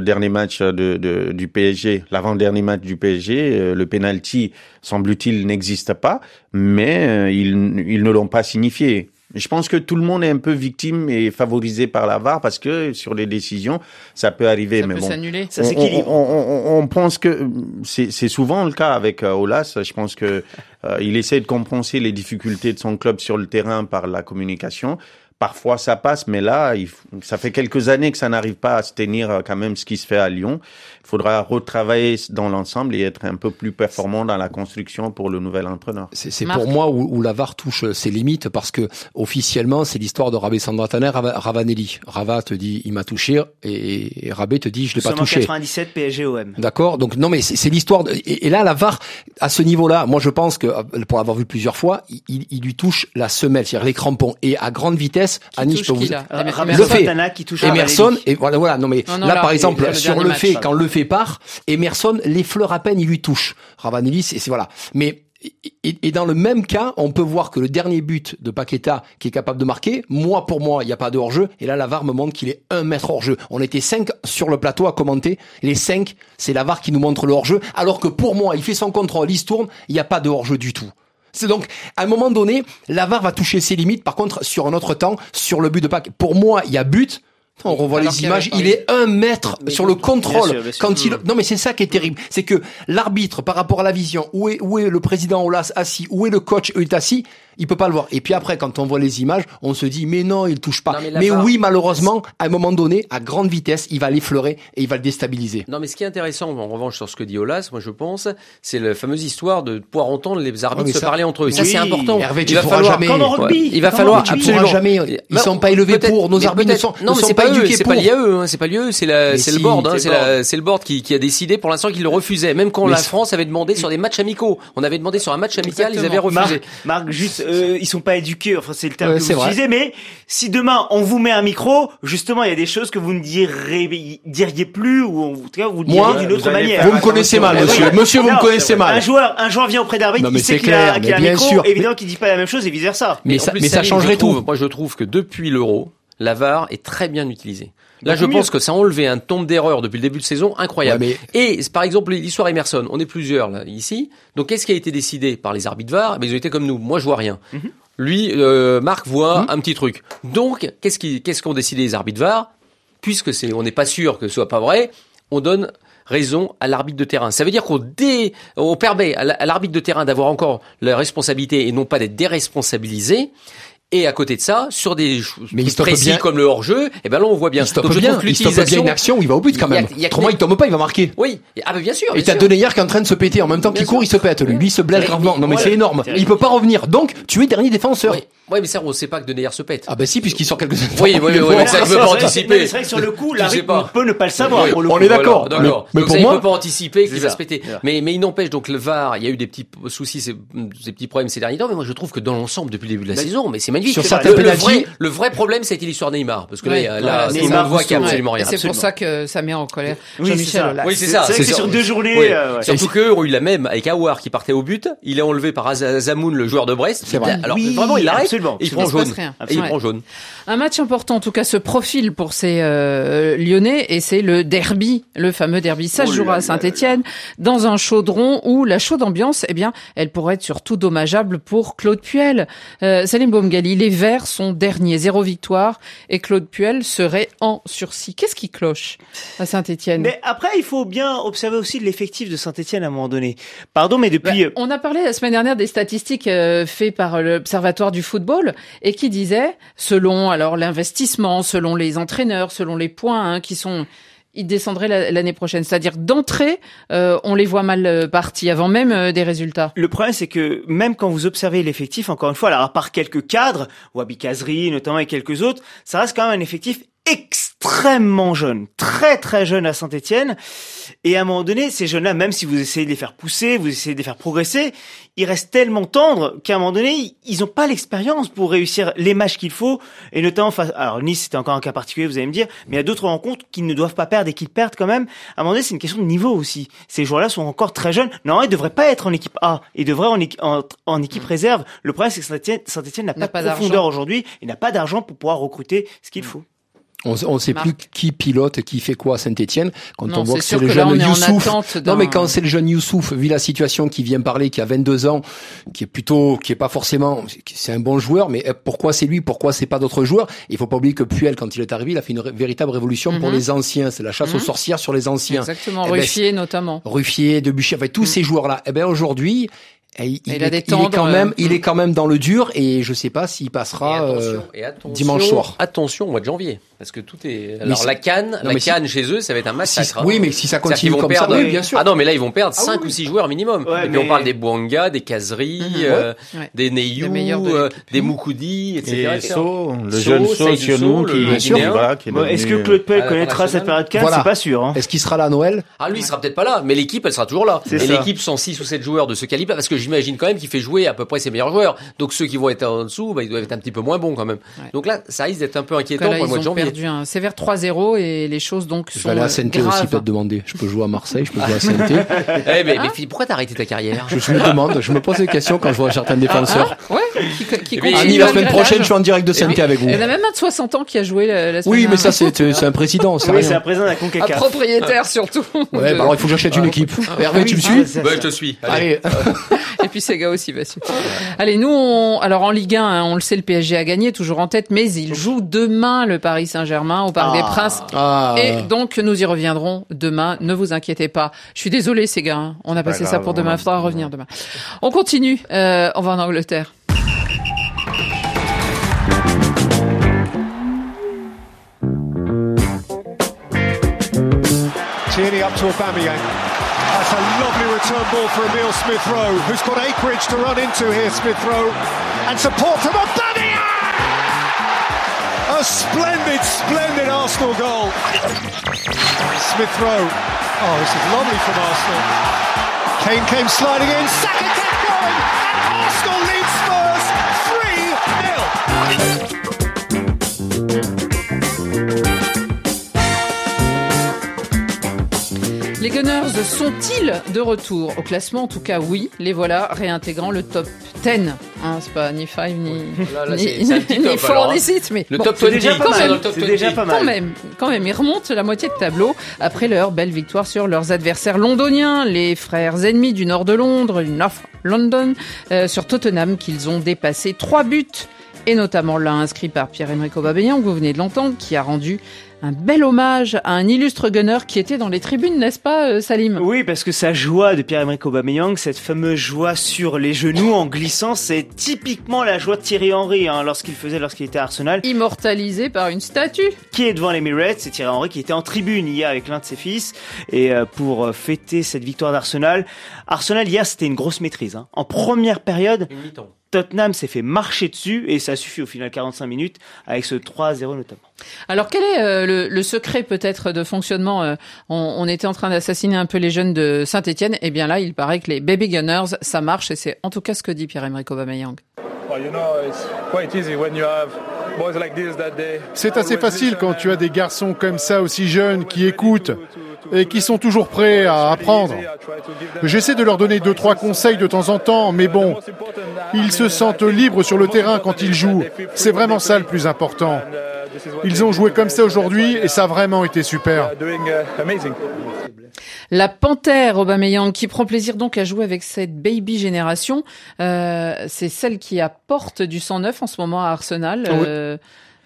dernier match de, de- du PSG, l'avant-dernier match du PSG, euh, le penalty semble-t-il n'existe pas, mais euh, ils ils ne l'ont pas signifié. Je pense que tout le monde est un peu victime et favorisé par la VAR parce que sur les décisions, ça peut arriver. Ça mais peut bon, s'annuler. Ça on- s'équilibre. On, on- on- on pense que c'est c'est souvent le cas avec euh, Olas. Je pense que euh, il essaie de compenser les difficultés de son club sur le terrain par la communication. Parfois ça passe, mais là, il ça fait quelques années que ça n'arrive pas à se tenir euh, quand même ce qui se fait à Lyon. Il faudra retravailler dans l'ensemble et être un peu plus performant dans la construction pour le nouvel entraîneur. C'est pour moi où, où la VAR touche ses limites parce que officiellement c'est l'histoire de Rabé Sandrataner Rava- Ravanelli. Rava te dit il m'a touché et, et Rabé te dit je l'ai Nous pas touché. 97 PSG OM. D'accord? Donc non, mais c'est c'est l'histoire. de- Et, et là, la VAR, à ce niveau-là, moi je pense que pour l'avoir vu plusieurs fois, il, il- lui touche la semelle, c'est-à-dire les crampons, et à grande vitesse. Annie, je peux vous. qui, là Euh, Le fait. Qui touche Emerson et voilà voilà non mais Non, non, là, là, par le- exemple le sur le match, fait quand le fait part Emerson l'effleure à peine il lui touche. Ravanelli c'est c'est- voilà. Mais et, et dans le même cas on peut voir que le dernier but de Paqueta qui est capable de marquer moi pour moi il n'y a pas de hors-jeu. Et là la me montre qu'il est un mètre hors-jeu. On était cinq sur le plateau à commenter. Les cinq c'est la VAR qui nous montre le hors-jeu. Alors que pour moi il fait son contrôle il se tourne il n'y a pas de hors-jeu du tout. C'est donc, à un moment donné, la VAR va toucher ses limites. Par contre, sur un autre temps, sur le but de Pâques, pour moi, il y a but. On revoit Alors les images, il est un mètre sur le contrôle. Bien sûr, bien sûr. Quand il, Mm. non mais c'est ça qui est terrible, c'est que l'arbitre par rapport à la vision, où est où est le président Olas assis, où est le coach est assis, il peut pas le voir. Et puis après, quand on voit les images, on se dit mais non, il touche pas. Non, mais oui, malheureusement, à un moment donné, à grande vitesse, il va l'effleurer et il va le déstabiliser. Non, mais ce qui est intéressant, en revanche, sur ce que dit Olas, moi je pense, c'est la fameuse histoire de pouvoir entendre les arbitres mais se ça- parler entre eux. Ça, c'est important. Hervé, tu il va falloir, jamais- Comme en rugby. Ouais, il va falloir. Tu absolument. jamais. Ils Bah, sont pas élevés pour. Nos arbitres ne peut-être- sont, non, ne mais sont c'est pas pas eux, éduqués c'est pour. pas lié à eux, hein, c'est pas lié à eux, c'est la, c'est si, le board, hein, c'est c'est le board. c'est qui, qui a décidé pour l'instant qu'il le refusait. Même quand la c'est- France avait demandé sur des matchs amicaux, on avait demandé sur un match amical, ils avaient refusé. Marc, juste, euh, ils sont pas éduqués. Enfin, c'est le terme Ouais, que vous utilisez. Mais si demain on vous met un micro, justement, il y a des choses que vous ne direz, diriez plus ou en tout cas vous diriez d'une autre manière. Vous me connaissez mal, monsieur. Monsieur, vous me connaissez Un mal. joueur, un joueur vient auprès d'arbitre, Non, mais il sait c'est qu'il a, clair, qu'il a mais un bien micro, sûr. évidemment qu'il dit pas la même chose et vice versa. Mais ça, plus, mais ça Salim, changerait tout. Moi, je trouve que depuis l'Euro, la VAR est très bien utilisée. Là, Beaucoup je pense que ça a enlevé un tombe d'erreur depuis le début de saison incroyable. Ouais, Et par exemple, l'histoire Emerson, on est plusieurs là ici. Donc, qu'est-ce qui a été décidé par les arbitres VAR? Ben, Ils ont été comme nous. Moi, je vois rien. Mhm. Lui, euh, Marc voit un petit truc. Donc, qu'est-ce qu'ont décidé les arbitres VAR? Puisque c'est, on n'est pas sûr que ce soit pas vrai, on donne raison à l'arbitre de terrain. Ça veut dire qu'on dé, on permet à l'arbitre de terrain d'avoir encore la responsabilité et non pas d'être déresponsabilisé. Et à côté de ça, sur des choses Mais il précis bien. comme le hors-jeu, et ben là on voit bien. Il stoppe Donc je bien. Il stoppe bien une action où il va au but quand même. il y a que Autrement, il tombe pas, il va marquer. Oui, ah ben bien sûr. Et t'as. Denayer qui est en train de se péter en même temps qu'il court, il se pète. Lui, lui il se blesse gravement. Non mais voilà. c'est énorme. Il peut pas revenir. Donc, tu es dernier défenseur. Oui, ouais, mais ça on sait pas que Denayer se pète. Ah bah si, puisqu'il sort quelques Oui, oui, oui, ça, je veux pas anticiper. C'est vrai que sur le coup, l'arbitre pas. peut ne pas le savoir. Oui, pour le on coup. est d'accord. Mais- pour ça, moi- il peut pas anticiper qu'il va se péter. Mais, mais il n'empêche donc le VAR, il y a eu des petits soucis, ces, petits problèmes ces derniers temps. Mais moi, je trouve que dans l'ensemble, depuis le début de la Mais- saison, mais c'est magnifique. Sur certains le, le vrai, le vrai problème, été l'histoire Neymar, parce que Ouais. là, là, Neymar, voit qu'il y a absolument rien. C'est pour ça que ça met en colère Oui, c'est Jean-Michel. Oui, c'est ça. C'est sur deux journées. Oui. euh, ouais. Surtout qu'eux ont eu la même avec Aouar qui partait au but. Il est enlevé par Az- Zamoun, le joueur de Brest. C'est vrai. Alors Oui, vraiment, il l'arrête. absolument, Et il prend se jaune. Et il prend jaune. Un match important, en tout cas, se profile pour ces euh, Lyonnais, et c'est le derby, le fameux derby. Ça se Oh jouera là à Saint-Etienne, dans un chaudron où la chaude ambiance, eh bien, elle pourrait être surtout dommageable pour Claude Puel. Euh, Salim Boumgali, les Verts sont derniers, zéro victoire, et Claude Puel serait en sursis. Qu'est-ce qui cloche à Saint-Etienne Mais après, il faut bien observer aussi l'effectif de Saint-Etienne à un moment donné. Pardon, mais depuis... Bah, on a parlé la semaine dernière des statistiques euh, faites par l'Observatoire du football et qui disait, selon alors l'investissement, selon les entraîneurs, selon les points hein, qui sont ils descendraient la- l'année prochaine. C'est-à-dire d'entrée, euh, on les voit mal euh, partis avant même euh, des résultats. Le problème, c'est que même quand vous observez l'effectif, encore une fois, alors à part quelques cadres, Wabi Kazri notamment et quelques autres, ça reste quand même un effectif extrêmement jeune, très très jeune à Saint-Etienne. Et à un moment donné, ces jeunes-là, même si vous essayez de les faire pousser, vous essayez de les faire progresser, ils restent tellement tendres qu'à un moment donné, ils n'ont pas l'expérience pour réussir les matchs qu'il faut. Et notamment, face, alors Nice, c'était encore un cas particulier, vous allez me dire, mais il y a d'autres rencontres qu'ils ne doivent pas perdre et qu'ils perdent quand même. À un moment donné, c'est une question de niveau aussi. Ces joueurs-là sont encore très jeunes. Non, ils devraient pas être en équipe A. Ils devraient en, équi- en, en équipe réserve. Le problème, c'est que Saint-Etienne Saint-Etienne n'a pas pas de profondeur aujourd'hui. Il n'a pas d'argent pour pouvoir recruter ce qu'il faut. On ne sait plus qui pilote, qui fait quoi à Saint-Etienne. Quand Non, on voit c'est que c'est le que jeune Youssouf. Non, mais quand c'est le jeune Youssouf, vu la situation qui vient parler, qui a 22 ans, qui est plutôt, qui est pas forcément, c'est un bon joueur, mais euh, pourquoi c'est lui, pourquoi c'est pas d'autres joueurs? Il faut pas oublier que Puel, quand il est arrivé, il a fait une ré- véritable révolution pour Mhm. les anciens. C'est la chasse aux Mhm. sorcières sur les anciens. Exactement, Eh ben, Ruffier notamment. Ruffier, Debuchy, enfin tous ces joueurs-là. Eh ben aujourd'hui, eh, il, Il il a est, il quand même, euh, il est quand même dans le dur et je sais pas s'il Et passera. euh, attention, et attention, dimanche soir. Attention au mois de janvier, parce que tout est. Alors si- la canne, Non, la mais si- canne chez eux, ça va être un massacre. hein. oui, mais si ça continue vont comme perdre. ça, oui, bien sûr. Ah non, mais là ils vont perdre Ah 5 oui, ou oui. 6 joueurs minimum. Ouais, Et puis on mais- parle des Bouanga, des Kazri, Mhm. euh, Ouais. des Neyou, de euh, des Moukoudi, etc. Et. So, le So, jeune So Sionou qui, le qui Guinéen. va, qui est Bon, Est-ce que Claude Puel à connaîtra cette période 4 Voilà. C'est pas sûr. Hein. Est-ce qu'il sera là à Noël Ah lui il sera peut-être pas là, mais l'équipe elle sera toujours là. C'est Et l'équipe sont 6 ou 7 joueurs de ce calibre parce que j'imagine quand même qu'il fait jouer à peu près ses meilleurs joueurs. Donc ceux qui vont être en dessous, bah, ils doivent être un petit peu moins bons quand même. Donc là ça risque d'être un peu inquiétant pour le mois de ont un sévère 3-0 et les choses donc Je sont vais aller à saint aussi, graves. peut te demander. Je peux jouer à Marseille, je peux jouer à saint Eh, mais, mais Philippe, pourquoi t'as arrêté ta carrière? Je, je me demande, je me pose des questions quand je vois certains défenseurs. Ouais, qui, qui Eh Annie, la semaine prochaine, je suis en direct de saint avec vous. Il y en a même un de 60 ans qui a joué la, la semaine Oui, mais ça, c'est c'est un président, c'est Oui, c'est un président de la un CONCACAF. propriétaire surtout. Ouais, bah alors il faut que j'achète une équipe. Hervé, tu me Ah, suis c'est- Bah, je te suis. Allez. Et puis Sega aussi, bien sûr. Allez, nous, on, alors en Ligue 1, hein, on le sait, le PSG a gagné, toujours en tête, mais il joue demain le Paris Saint-Germain au Parc des Princes. Ah. Et donc, nous y reviendrons demain. Ne vous inquiétez pas. Je suis désolé, Sega. hein. On a passé pas ça pour demain. Il faudra revenir demain. On continue. Euh, on va en Angleterre. Tierney up to Aubameyang. That's a lovely return ball for Emil Smith Rowe, who's got acreage to run into here, Smith Rowe. And support from Aubameyang! A splendid, splendid Arsenal goal. Smith Rowe. Oh, this is lovely from Arsenal. Kane came sliding in, Saka kept going, and Arsenal lead Spurs 3 0. Gunners sont-ils de retour au classement? En tout cas, oui. Les voilà réintégrant le top 10. Hein, c'est pas ni 5 ni, Là, là, ni, c'est- c'est un petit ni top, 4 alors, hein. ni 6, mais Le bon, top c'est 20, déjà pas c'est mal. dans le top C'est 20. déjà pas mal. Quand même, quand même, ils remontent la moitié de tableau après leur belle victoire sur leurs adversaires londoniens, les frères ennemis du nord de Londres, du North London, euh, sur Tottenham qu'ils ont dépassé trois buts et notamment l'un inscrit par Pierre-Emerick Aubameyang, vous venez de l'entendre, qui a rendu un bel hommage à un illustre gunner qui était dans les tribunes, n'est-ce pas, euh, Salim? Oui, parce que sa joie de Pierre-Emerick Aubameyang, cette fameuse joie sur les genoux en glissant, c'est typiquement la joie de Thierry Henry hein, lorsqu'il faisait lorsqu'il était à Arsenal. Immortalisé par une statue. Qui est devant l'Emirates C'est Thierry Henry qui était en tribune hier avec l'un de ses fils et euh, pour euh, fêter cette victoire d'Arsenal. Arsenal hier, c'était une grosse maîtrise. hein. En première période, Une mi-temps. Tottenham s'est fait marcher dessus et ça suffit au final 45 minutes avec ce 3-0 notamment. Alors quel est euh, le, le secret peut-être de fonctionnement euh, on, on était en train d'assassiner un peu les jeunes de Saint-Etienne. Et bien là, il paraît que les baby gunners, ça marche et c'est en tout cas ce que dit Pierre-Emerick Aubameyang. C'est assez facile quand tu as des garçons comme ça aussi jeunes qui écoutent et qui sont toujours prêts à apprendre. J'essaie de leur donner deux trois conseils de temps en temps, mais bon, ils se sentent libres sur le terrain quand ils jouent. C'est vraiment ça le plus important. Ils ont joué comme ça aujourd'hui et ça a vraiment été super. La panthère Aubameyang qui prend plaisir donc à jouer avec cette baby génération, euh, c'est celle qui apporte du sang neuf en ce moment à Arsenal. Oui.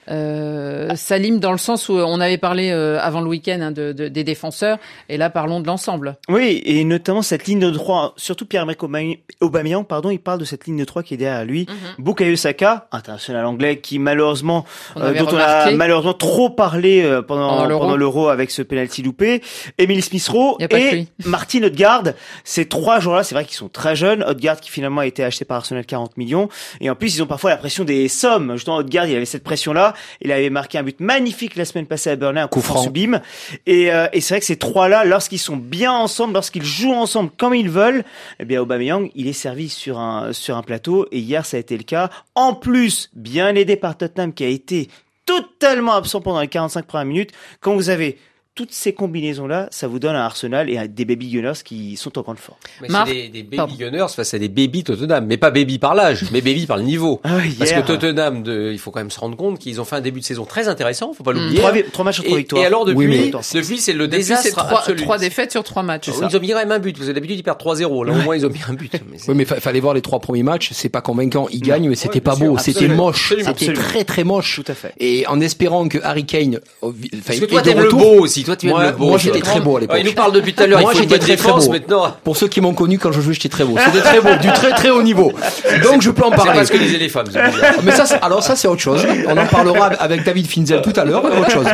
Euh, euh, Salim dans le sens où on avait parlé euh, avant le week-end hein, de, de- des défenseurs et là parlons de l'ensemble. Oui, et notamment cette ligne de droit, surtout Pierre-Emerick Aubame- Aubameyang, pardon, il parle de cette ligne de 3 qui est derrière lui. Bukayo Saka, international anglais, qui malheureusement, On euh, dont on a malheureusement trop parlé euh, pendant Pendant l'Euro. avec ce penalty loupé. Emile Smith-Rowe et. Martin Odegaard. Ces trois joueurs-là, c'est vrai qu'ils sont très jeunes. Odegaard qui finalement a été acheté par Arsenal 40 millions. Et en plus, ils ont parfois la pression des sommes. Justement, Odegaard, il avait cette pression-là. Il avait marqué un but magnifique la semaine passée à Burnley, un coup Coup franc franc. sublime. Et, euh, et c'est vrai que ces trois-là, lorsqu'ils sont bien ensemble, lorsqu'ils jouent ensemble comme ils veulent, eh bien Aubameyang, il est servi sur un sur un plateau. Et hier, ça a été le cas. En plus, bien aidé par Tottenham, qui a été totalement absent pendant les 45 premières minutes. Quand vous avez toutes ces combinaisons-là, ça vous donne un Arsenal et des baby gunners qui sont en grande forme. Mais Marc- c'est des, des baby Pardon. gunners face à des baby Tottenham, mais pas baby par l'âge, mais baby par le niveau. Ah Parce que Tottenham, de, il faut quand même se rendre compte qu'ils ont fait un début de saison très intéressant, faut pas l'oublier. trois, trois matchs sur trois Et, victoires. et alors depuis, Oui, mais- depuis c'est le Depuis désastre c'est trois, absolu. trois défaites sur trois matchs. Ils ont mis quand même un but. Vous avez d'habitude ils perdent 3-0. Là au moins ils ont mis un but. Mais Oui, mais fa- fallait voir les trois premiers matchs. C'est pas convaincant. Ils gagnent, mais c'était pas beau. C'était moche. C'était très très moche. Tout à fait. Et en espérant que Harry Kane, enfin, Parce que ait toi de t'aimes le retour. beau aussi. Toi tu aimes Moi- le beau. moi, j'étais très beau à l'époque. Il nous parle depuis tout à l'heure. Moi, j'étais très, beau. maintenant. Pour ceux qui m'ont connu quand je jouais, j'étais très beau. C'était très beau, du très très haut niveau. Donc je peux en parler. pas ce que disaient les femmes. Mais ça, c'est- alors ça c'est autre chose. On en parlera avec David Finzel tout à l'heure, autre chose.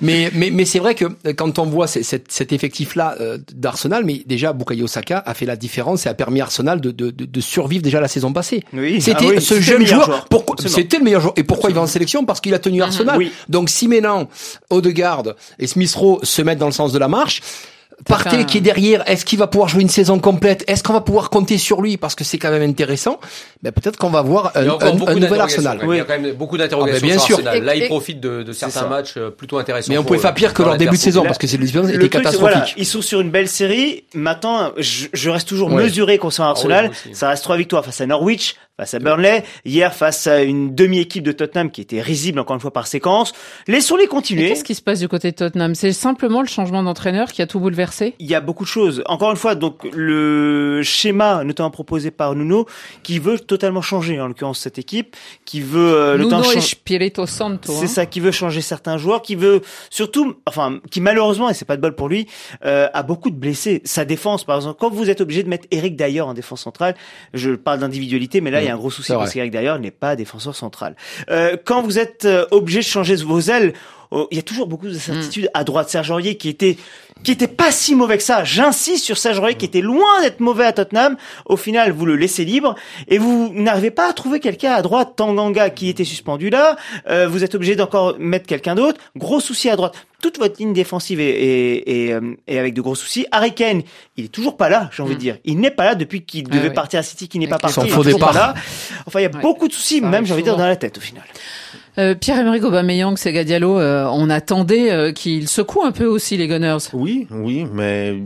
Mais mais mais c'est vrai que quand on voit cet, cet effectif-là euh, d'Arsenal, mais déjà Bukayo Saka a fait la différence et a permis à Arsenal de, de, de, de survivre déjà la saison passée. Oui. C'était Ah oui, ce c'était le jeune joueur. joueur. Pourquoi. C'était le meilleur joueur. Et pourquoi il va en sélection? Parce qu'il a tenu Arsenal. Oui. Donc si maintenant Odegaard et Smith Rowe se mettent dans le sens de la marche. Partey Enfin- qui est derrière, est-ce qu'il va pouvoir jouer une saison complète? Est-ce qu'on va pouvoir compter sur lui? Parce que c'est quand même intéressant Ben peut-être qu'on va voir un, encore un- beaucoup un nouvel Arsenal. même. Il y a quand même beaucoup d'interrogations Ah, ben, bien sur sûr. Arsenal. Là, il profite de, de certains matchs euh, plutôt intéressants. Mais on pouvait faire pire que leur début de saison l'adversité. parce que c'est l'expérience Le était truc, catastrophique. voilà, ils sont sur une belle série. Maintenant, je, je reste toujours Ouais. mesuré concernant Ah oui, Arsenal. moi aussi. ça reste trois victoires face à Norwich, face à Burnley, hier face à une demi-équipe de Tottenham qui était risible encore une fois par séquence. Laissons-les continuer. Qu'est-ce qui se passe du côté de Tottenham? C'est simplement le changement d'entraîneur qui a tout bouleversé? Il y a beaucoup de choses. Encore une fois, donc le schéma notamment proposé par Nuno qui veut totalement changer en l'occurrence cette équipe, qui veut euh, le temps et Spirito Santo. C'est hein. ça, qui veut changer certains joueurs, qui veut surtout, enfin, qui malheureusement et c'est pas de bol pour lui, euh, a beaucoup de blessés. Sa défense, par exemple, quand vous êtes obligé de mettre Eric d'ailleurs en défense centrale, je parle d'individualité, mais là il y a un gros souci parce qu'Eric d'ailleurs n'est pas défenseur central. Euh, quand vous êtes euh, obligé de changer vos ailes, il y a toujours beaucoup d'incertitudes à droite. Serge Aurier qui était qui était pas si mauvais que ça. J'insiste sur Serge Aurier qui était loin d'être mauvais à Tottenham. Au final, vous le laissez libre et vous n'arrivez pas à trouver quelqu'un à droite. Tanganga qui était suspendu là, euh, vous êtes obligé d'encore mettre quelqu'un d'autre. Gros souci à droite. Toute votre ligne défensive est, est, est, euh, est avec de gros soucis. Harry Kane, il est toujours pas là, j'ai envie de dire. Il n'est pas là depuis qu'il devait ouais. partir à City, qui n'est pas parti. il est toujours départ. pas là. Enfin, il y a Ouais. beaucoup de soucis, Ça même j'ai envie de dire dans la tête au final. Euh, Pierre-Emerick Aubameyang, Sega Diallo, euh, on attendait euh, qu'il secoue un peu aussi les Gunners. Oui, oui, mais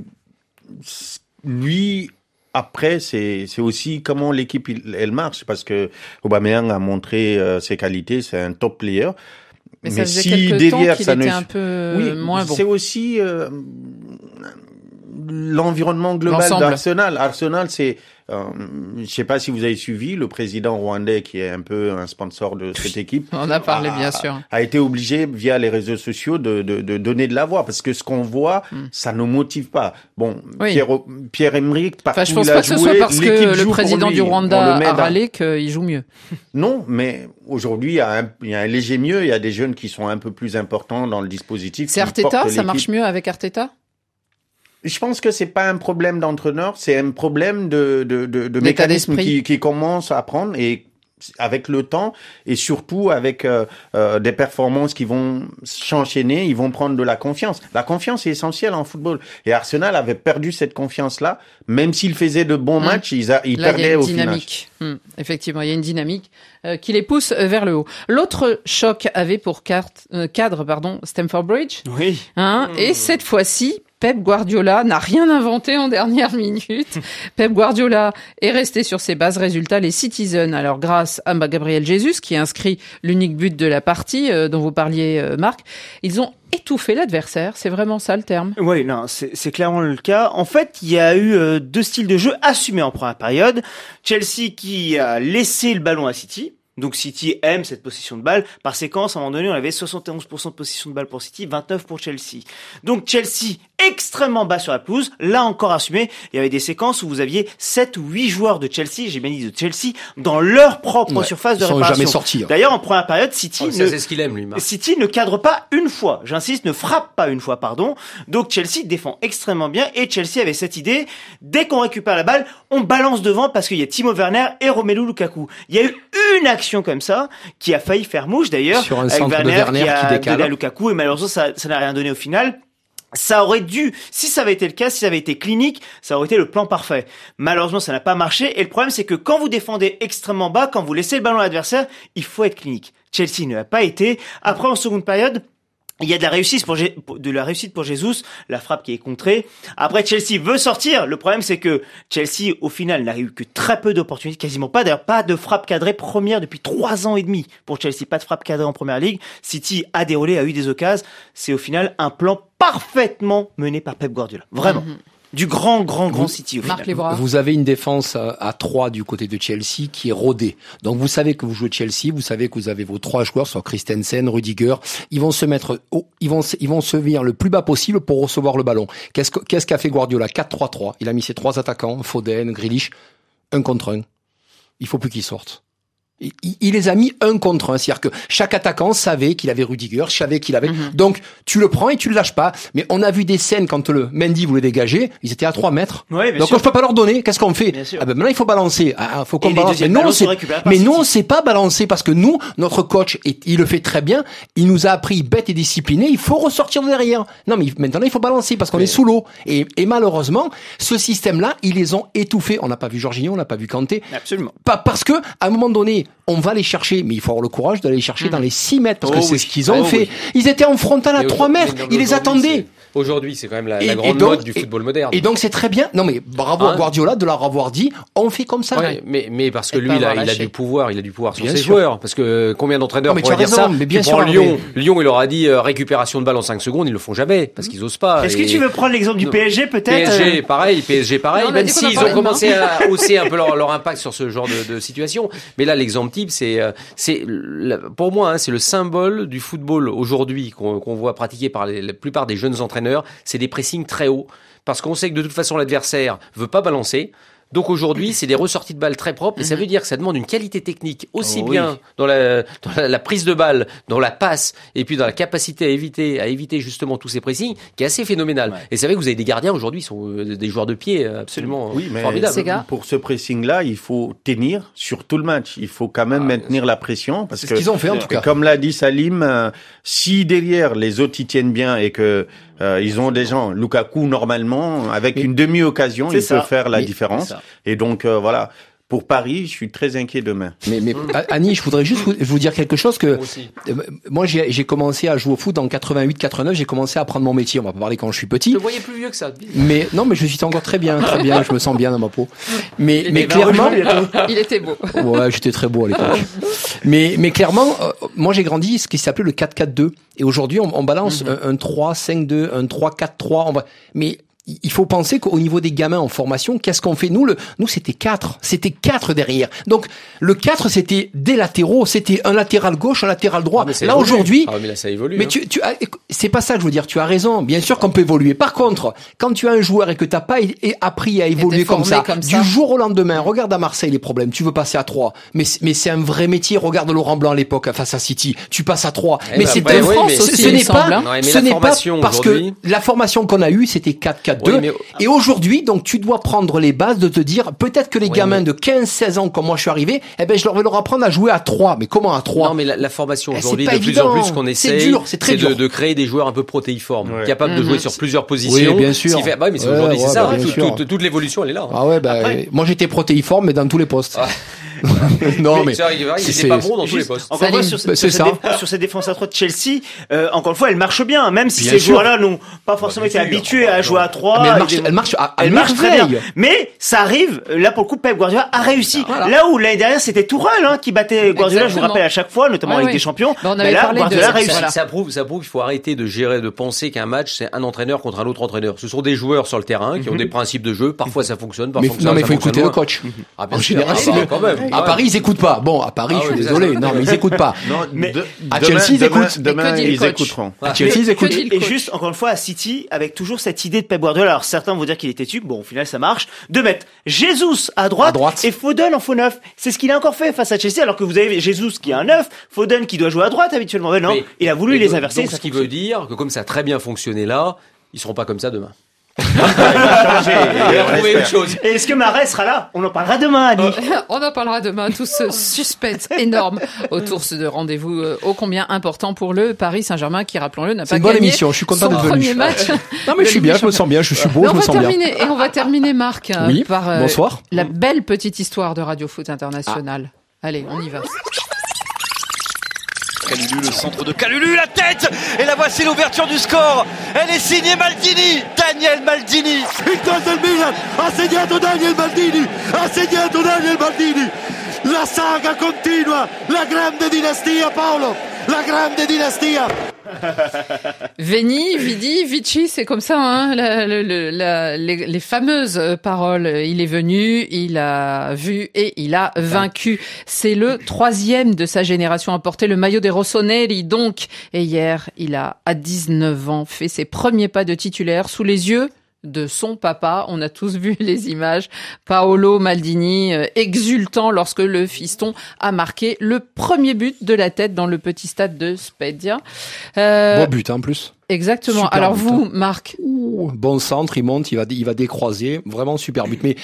lui, après, c'est aussi comment l'équipe elle marche parce que Aubameyang a montré euh, ses qualités, c'est un top player. Mais, ça faisait quelques temps qu'il était un peu oui, moins bon. c'est aussi euh, l'environnement global d'Arsenal. Arsenal, c'est, euh, je sais pas si vous avez suivi le président rwandais qui est un peu un sponsor de cette équipe. On a parlé, a- bien sûr. A été obligé via les réseaux sociaux de, de, de donner de la voix parce que ce qu'on voit, ça ne motive pas. Bon, Hmm. Oui. Pierre, Pierre Emerick, partout Enfin, je pense il a pas que ce joué, soit parce que le président du Rwanda a râlé qu'il joue mieux. Non, mais aujourd'hui, il y, a un, il y a un léger mieux. Il y a des jeunes qui sont un peu plus importants dans le dispositif. C'est Arteta, ça marche mieux avec Arteta? Je pense que c'est pas un problème d'entraîneur, c'est un problème de, de, de, mécanisme qui, qui commence à prendre et avec le temps et surtout avec euh, euh, des performances qui vont s'enchaîner, ils vont prendre de la confiance. La confiance est essentielle en football. Et Arsenal avait perdu cette confiance-là, même s'il faisait de bons Mm. matchs, ils, a, ils Là, il y perdaient a une au dynamique. Hmm, effectivement, il y a une dynamique euh, qui les pousse vers le haut. L'autre choc avait pour carte- euh, cadre pardon, Stamford Bridge. Oui. Hein, Et cette fois-ci, Pep Guardiola n'a rien inventé en dernière minute. Pep Guardiola est resté sur ses bases. Résultat, les Citizens, alors grâce à Gabriel Jesus, qui inscrit l'unique but de la partie euh, dont vous parliez, euh, Marc, ils ont étouffé l'adversaire. C'est vraiment ça le terme. Oui, non, c'est c'est clairement le cas. En fait, il y a eu euh, deux styles de jeu assumés en première période. Chelsea qui a laissé le ballon à City. Donc City aime cette possession de balle. Par séquence, à un moment donné, on avait 71% de possession de balle pour City, 29% pour Chelsea. Donc Chelsea extrêmement bas sur la pelouse, là encore assumé. Il y avait des séquences où vous aviez 7 ou 8 joueurs de Chelsea, j'ai bien dit de Chelsea, dans leur propre Ouais, surface de réparation. jamais sortis, hein. D'ailleurs, en première période, City Oh, ne, c'est ce qu'il aime, lui, Marc. City ne cadre pas une fois, j'insiste, ne frappe pas une fois, pardon. Donc Chelsea défend extrêmement bien et Chelsea avait cette idée, dès qu'on récupère la balle, on balance devant parce qu'il y a Timo Werner et Romelu Lukaku. Il y a eu une action comme ça qui a failli faire mouche d'ailleurs, avec de Werner, Werner qui a qui décale. donné à Lukaku et malheureusement ça n'a rien donné au final. Ça aurait dû, si ça avait été le cas, si ça avait été clinique, ça aurait été le plan parfait. Malheureusement, ça n'a pas marché. Et le problème, c'est que quand vous défendez extrêmement bas, quand vous laissez le ballon à l'adversaire, il faut être clinique. Chelsea ne l'a pas été. Après, en seconde période, il y a de la réussite pour, Gé- de la réussite pour Jesus, la frappe qui est contrée. Après, Chelsea veut sortir. Le problème, c'est que Chelsea, au final, n'a eu que très peu d'opportunités, quasiment pas. D'ailleurs, pas de frappe cadrée première depuis trois ans et demi pour Chelsea. Pas de frappe cadrée en première ligue. City a déroulé, a eu des occasions. C'est au final un plan parfaitement mené par Pep Guardiola. Vraiment. Du grand, grand, grand Vous- City au Marc final. Vous avez une défense à à 3 du côté de Chelsea qui est rodée. Donc vous savez que vous jouez Chelsea, vous savez que vous avez vos trois joueurs, soit Christensen, Rudiger, ils vont se mettre, au- ils vont, se- ils vont se venir le plus bas possible pour recevoir le ballon. Qu'est-ce que- qu'est-ce qu'a fait Guardiola? 4-3-3. Il a mis ses trois attaquants, Foden, Grealish, un contre un. Il faut plus qu'ils sortent. Il, les a mis un contre un, c'est-à-dire que chaque attaquant savait qu'il avait Rudiger, savait qu'il avait. Mhm. Donc tu le prends et tu le lâches pas. Mais on a vu des scènes quand le Mendy voulait dégager, ils étaient à 3 mètres. Ouais, Donc sûr. je peux pas leur donner. Qu'est-ce qu'on fait. Ah ben maintenant il faut balancer. Ah, faut qu'on balance. Mais non, c'est mais non, c'est pas balancer parce que nous, notre coach, il le fait très bien. Il nous a appris bête et discipliné. Il faut ressortir de derrière. Non, mais maintenant il faut balancer parce qu'on est sous l'eau. Et, et malheureusement, ce système-là, ils les ont étouffés. On n'a pas vu Jorginho, on n'a pas vu Kanté. Absolument. Pas parce que à un moment donné, on va les chercher, mais il faut avoir le courage d'aller les chercher dans les 6 mètres, parce que Oh c'est ce qu'ils ont Oh fait. oui. Ils étaient en frontal à Mais 3 aujourd'hui- mètres, ils les attendaient. Aujourd'hui, c'est quand même la, Et- la et grande donc- mode du et- football moderne. Et donc c'est très bien. Non mais bravo Hein à Guardiola de leur avoir dit, on fait comme ça. Ouais, mais, mais parce que lui, il a, il a du pouvoir, il a du pouvoir sur Bien ses sûr. joueurs. Parce que combien d'entraîneurs mais pourraient dire raison, ça mais bien Tu sûr, prends Hervé. Lyon, Lyon, il leur a dit euh, récupération de balle en 5 secondes, ils le font jamais parce qu'ils osent pas. Est-ce que tu veux prendre l'exemple du Non. PSG peut-être PSG, euh, pareil, PSG, pareil. Non, on a même s'ils parlait ont commencé à hausser un peu leur, leur impact sur ce genre de, de situation. Mais là, l'exemple type, c'est, euh, c'est, pour moi, hein, c'est le symbole du football aujourd'hui qu'on qu'on voit pratiquer par les- la plupart des jeunes entraîneurs. C'est des pressings très hauts parce qu'on sait que de toute façon l'adversaire veut pas balancer. Donc aujourd'hui, c'est des ressorties de balles très propres et ça veut dire que ça demande une qualité technique aussi Oh oui. bien dans, la, dans la, la prise de balle, dans la passe et puis dans la capacité à éviter, à éviter justement tous ces pressings qui est assez phénoménal. Et c'est vrai que vous avez des gardiens aujourd'hui, ils sont euh, des joueurs de pied euh, absolument Oui, mais formidables. Pour ce pressing-là, il faut tenir sur tout le match. Il faut quand même maintenir la pression parce C'est que ce qu'ils ont fait en tout cas. comme l'a dit Salim, euh, si derrière les autres y tiennent bien et que euh, ils ont des gens, Lukaku normalement avec Mais- une demi-occasion, il ça. peut faire la différence. Et donc euh, voilà, pour Paris, je suis très inquiet demain. Mais, mais A- Annie, je voudrais juste vous, vous dire quelque chose que Moi euh, moi j'ai j'ai commencé à jouer au foot en 88-89, j'ai commencé à apprendre mon métier. On va pas parler quand je suis petit. Je le voyais plus vieux que ça. Mais non, mais je suis encore très bien, très bien. Je me sens bien dans ma peau. Mais Il mais clairement, Il était beau. ouais, j'étais très beau à l'époque. Mais mais clairement, euh, moi j'ai grandi ce qui s'appelait le 4-4-2. Et aujourd'hui, on, on balance un, un 3-5-2, un 3-4-3. On va... Mais il faut penser qu'au niveau des gamins en formation, qu'est-ce qu'on fait? Nous, le, nous c'était 4. C'était 4 derrière. Donc le 4, c'était des latéraux. C'était un latéral gauche, un latéral droit. Ah, là aujourd'hui, Ah, mais là ça évolue. mais hein. tu, tu c'est pas ça que je veux dire. Tu as raison. Bien sûr qu'on peut évoluer. Par contre, quand tu as un joueur et que t'as pas appris à évoluer comme ça, comme du jour au lendemain, regarde à Marseille les problèmes. Tu veux passer à 3 mais c'est- mais c'est un vrai métier. Regarde Laurent Blanc à l'époque face à City. Tu passes à 3 Eh mais ben, c'est bah un oui, France mais- ce, aussi, ce il n'est pas, hein. Mais ce n'est pas parce que la formation qu'on a eue c'était 4-4-2 Oui, mais- et aujourd'hui donc tu dois prendre les bases de te dire peut-être que les Oui, gamins mais- de 15-16 ans comme moi je suis arrivé, eh ben je leur vais leur apprendre à jouer à 3 Mais comment à 3 Non, mais la, la formation Eh, aujourd'hui, c'est de plus en plus, qu'on C'est dur, c'est très de, dur. de créer des joueurs un peu protéiformes, Ouais. capables de Mhm. jouer sur plusieurs positions. Oui, bien sûr. Fait- bah oui, mais c'est Ouais, aujourd'hui, c'est ouais, ça. bah, toute l'évolution, elle est là. hein. Ah ouais, bah, Après- moi j'étais protéiforme, mais dans tous les postes. non, mais vrai, il était pas bon dans tous les postes. Encore une fois, sur, Bah, sur ça. sur cette défense à 3 de Chelsea, euh, encore une fois, elle marche bien, même si Bien ces joueurs-là n'ont pas forcément été habitués à jouer à 3. Ah, mais elle marche, elle marche à, à Elle marche très bien. Mais ça arrive, euh, là pour le coup, Pep Guardiola a réussi. Voilà. Là où l'année dernière, c'était Tourelle hein, qui battait Guardiola, je vous rappelle à chaque fois, notamment avec ouais. des champions. Bah, Mais là, Guardiola a ça- réussi. Ça, ça prouve, ça prouve qu'il faut arrêter de gérer, de penser qu'un match c'est un entraîneur contre un autre entraîneur. Ce sont des joueurs sur le terrain qui ont des principes de jeu. Parfois ça fonctionne, Mais, parfois non, mais il ça faut fonctionne écouter le coach. Ah, bien En sûr. général, Ah, c'est bah, le- quand même. À Ouais. Paris, ils écoutent pas. Bon, à Paris, Ah je suis désolé. Non, mais ils écoutent pas. Non, Mais- de- à demain, Chelsea, ils demain, écoutent. Demain, le ils coach écouteront. À Chelsea, ils Que écoutent. Et juste, encore une fois, à City, avec toujours cette idée de Pep Guardiola. Alors, certains vont dire qu'il est têtu. Bon, au final, ça marche. De mettre Jesus à droite, À droite. et Foden en faux neuf. C'est ce qu'il a encore fait face à Chelsea, alors que vous avez Jesus qui est un neuf, Foden qui doit jouer à droite habituellement. Mais non, Mais- il a voulu mais les inverser. Donc, ce qui veut dire que comme ça a très bien fonctionné là, ils seront pas comme ça demain. Une chose. Et est-ce que Marais sera là? On en parlera demain, Annie. On en parlera demain, tout ce suspense énorme autour de rendez-vous euh, ô combien important pour le Paris Saint-Germain qui, rappelons-le, n'a C'est pas une bonne gagné émission. Je suis content d'être venu. premier match. Non, mais je suis bien. Je me sens bien. Je suis beau. Je me sens bien. terminer, et on va terminer, Marc, euh, Oui. par euh, Bonsoir. la belle petite histoire de Radio Foot International. Allez, on y va. Calulu, le centre de Calulu, la tête. Et la voici l'ouverture du score. Elle est signée Maldini Daniel Maldini. Vittoria del Milan, ha segnato Daniel Maldini, ha segnato Daniel Maldini. La saga continua, la grande dinastia Paolo, la grande dinastia. Veni, Vidi, Vici, c'est comme ça, hein, les, les fameuses euh, paroles. Il est venu, il a vu et il a vaincu. C'est le troisième de sa génération à porter le maillot des Rossoneri, donc. Et hier, il a, à 19 ans, fait ses premiers pas de titulaire sous les yeux de son papa. On a tous vu les images. Paolo Maldini euh, exultant lorsque le fiston a marqué le premier but de la tête dans le petit stade de Spedia. Euh, Beau but, hein, en plus. Exactement. Super Alors but, vous, hein. Marc, Ouh, bon centre, il monte, il va, il va décroiser. Vraiment super but. Mais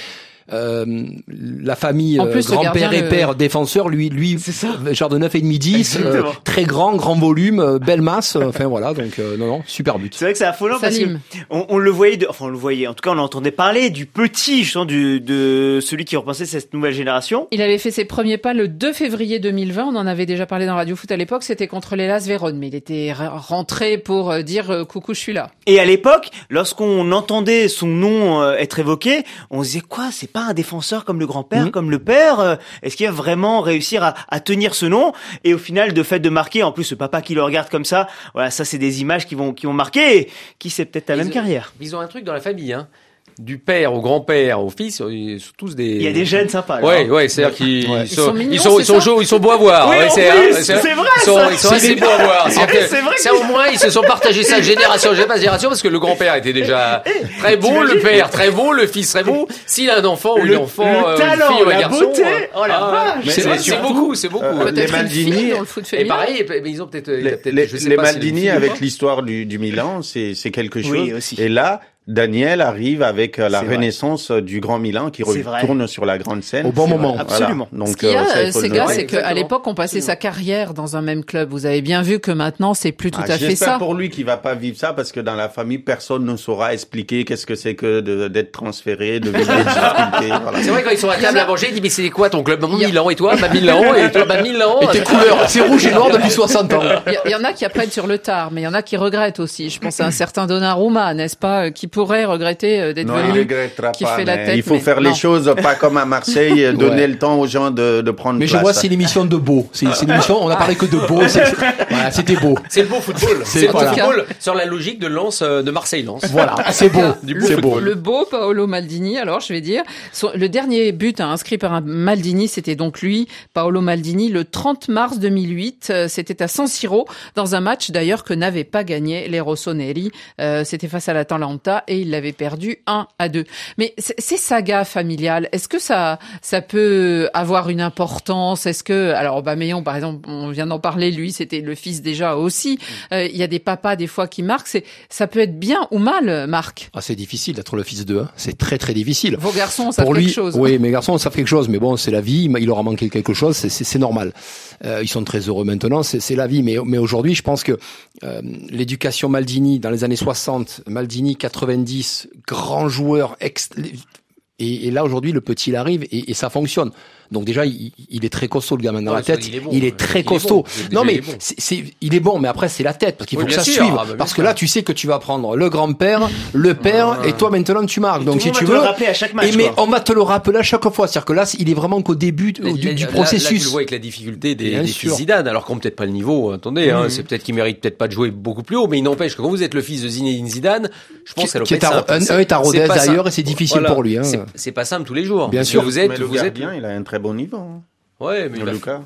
euh, la famille euh, grand-père et le- père défenseur, lui, lui, genre de 9 et demi 10, euh, Exactement. très grand, grand volume, euh, belle masse. euh, Enfin voilà, donc euh, non, non, super but. C'est vrai que c'est affolant parce que on, on le voyait, de, enfin on le voyait, en tout cas on entendait parler du petit, justement, du, de celui qui repensait cette nouvelle génération. Il avait fait ses premiers pas le 2 février 2020. On en avait déjà parlé dans Radio Foot à l'époque. C'était contre l'Elas Vérone, mais il était re- rentré pour euh, dire euh, coucou, je suis là. Et à l'époque, lorsqu'on entendait son nom euh, être évoqué, on se disait quoi C'est pas un défenseur comme le grand-père, Mhm. comme le père euh, Est-ce qu'il va vraiment réussir à, à tenir ce nom Et au final, de fait de marquer, en plus, ce papa qui le regarde comme ça, voilà, ça c'est des images qui vont qui vont marquer, et qui c'est peut-être la Ils même ont- carrière. Ils ont un truc dans la famille, hein. Du père au grand-père au fils, ils sont tous des. Il y a des gènes sympas. là, Ouais, hein. ouais, c'est-à-dire qu'ils Ouais. Ils sont mignons, ils sont, ils sont beaux, ils sont beaux à voir. Oui, ouais, c'est vrai, ils sont, ils sont assez beaux à voir. C'est vrai, c'est vrai ça, au moins, ils se sont partagés ça de génération en génération parce que le grand-père était déjà très beau, le père très beau, le fils très beau. S'il a un enfant ou une enfant, le euh, talent, fille ou un garçon. euh, oh la ah, vache. C'est c'est c'est surtout, beaucoup, c'est beaucoup. euh, les Maldini, Et pareil, mais ils ont peut-être, il y a Les, Maldini avec l'histoire du, du Milan, c'est c'est quelque chose. Oui, aussi. Et là, Daniel arrive avec euh, la vrai. renaissance euh, du Grand Milan qui retourne sur la grande scène. Au bon moment. vrai. Absolument. Voilà. Ce Donc, qu'il y a, euh, euh, noter. c'est qu'à l'époque, on passait sa carrière dans un même club. Vous avez bien vu que maintenant, c'est plus tout Ah, à fait J'espère ça. pour lui qu'il va pas vivre ça parce que dans la famille, personne ne saura expliquer qu'est-ce que c'est que d'être transféré, de vivre des difficultés. Voilà. C'est vrai quand ils sont à table à manger, ils disent mais c'est quoi ton club? Bah, a- Milan et toi? Bah Milan et toi Bah Milan. Et tes couleurs, c'est rouge et noir depuis 60 ans. Il y, en a qui apprennent sur le tard, mais il y en a qui regrettent aussi. Je pense à un certain Donnarumma, n'est-ce pas, qui pourrait regretter euh, d'être Non, il venu. regrettera qui pas. fait la mais tête, il faut mais faire non. les choses pas comme à Marseille, donner Ouais. le temps aux gens de, de prendre Mais je place. vois, c'est l'émission de beau. C'est c'est une émission, on a parlé que de beau. c'est- Voilà, c'était beau. C'est le beau football. C'est- C'est le beau voilà. football sur la logique de Lens euh, de Marseille-Lens. Voilà, c'est beau. Du beau le, C'est beau. le beau Paolo Maldini, alors je vais dire. Le dernier but hein, inscrit par un Maldini, c'était donc lui, Paolo Maldini, le 30 mars 2008. euh, C'était à San Siro, dans un match d'ailleurs que n'avaient pas gagné les Rossoneri. Euh, c'était face à l'Atalanta et il l'avait perdu 1 à 2. Mais ces sagas familiales, est-ce que ça, ça peut avoir une importance? Est-ce que, alors Aubameyang par exemple, on vient d'en parler, lui c'était le fils déjà aussi. Euh, Il y a des papas des fois qui marquent. C'est, ça peut être bien ou mal, Marc? Ah, c'est difficile d'être le fils d'eux. hein. C'est très très difficile. Vos garçons Pour lui, quelque chose. oui, mes garçons savent quelque chose, mais bon, c'est la vie. Il leur a manqué quelque chose, c'est- normal. Euh, ils sont très heureux maintenant, c'est la vie. Mais, mais aujourd'hui, je pense que euh, l'éducation Maldini dans les années 60, Maldini 90, grand joueur, et, là aujourd'hui, le petit il arrive et ça fonctionne. Donc déjà, il, il est très costaud le gamin dans Non, la tête. il est bon. il est très Il est costaud. bon. Non il mais est bon. c'est, il est bon, mais après c'est la tête parce qu'il Oui, faut que ça sûr. suive. Ah, bah, parce que là, tu sais que tu vas prendre le grand-père, le père, et toi maintenant tu marques. Donc Tout si tu va te veux, le rappeler à chaque match. et mais on va te le rappeler à chaque fois. C'est-à-dire que là, il est vraiment qu'au début du, Là, du là, Là, tu processus. le vois avec la difficulté des, fils Zidane, alors qu'on peut-être pas le niveau. Attendez, hein, Mhm. c'est peut-être qu'il mérite peut-être pas de jouer beaucoup plus haut, mais il n'empêche que quand vous êtes le fils de Zinedine Zidane, je pense que ça doit qui pas est à, un, C'est- un est à Rodez d'ailleurs et c'est difficile pour lui. Hein. C'est- pas simple tous les jours. Bien sûr. Vous êtes, mais le vous êtes. gardien, il a un très bon niveau. hein. Ouais, mais il a- Lucas.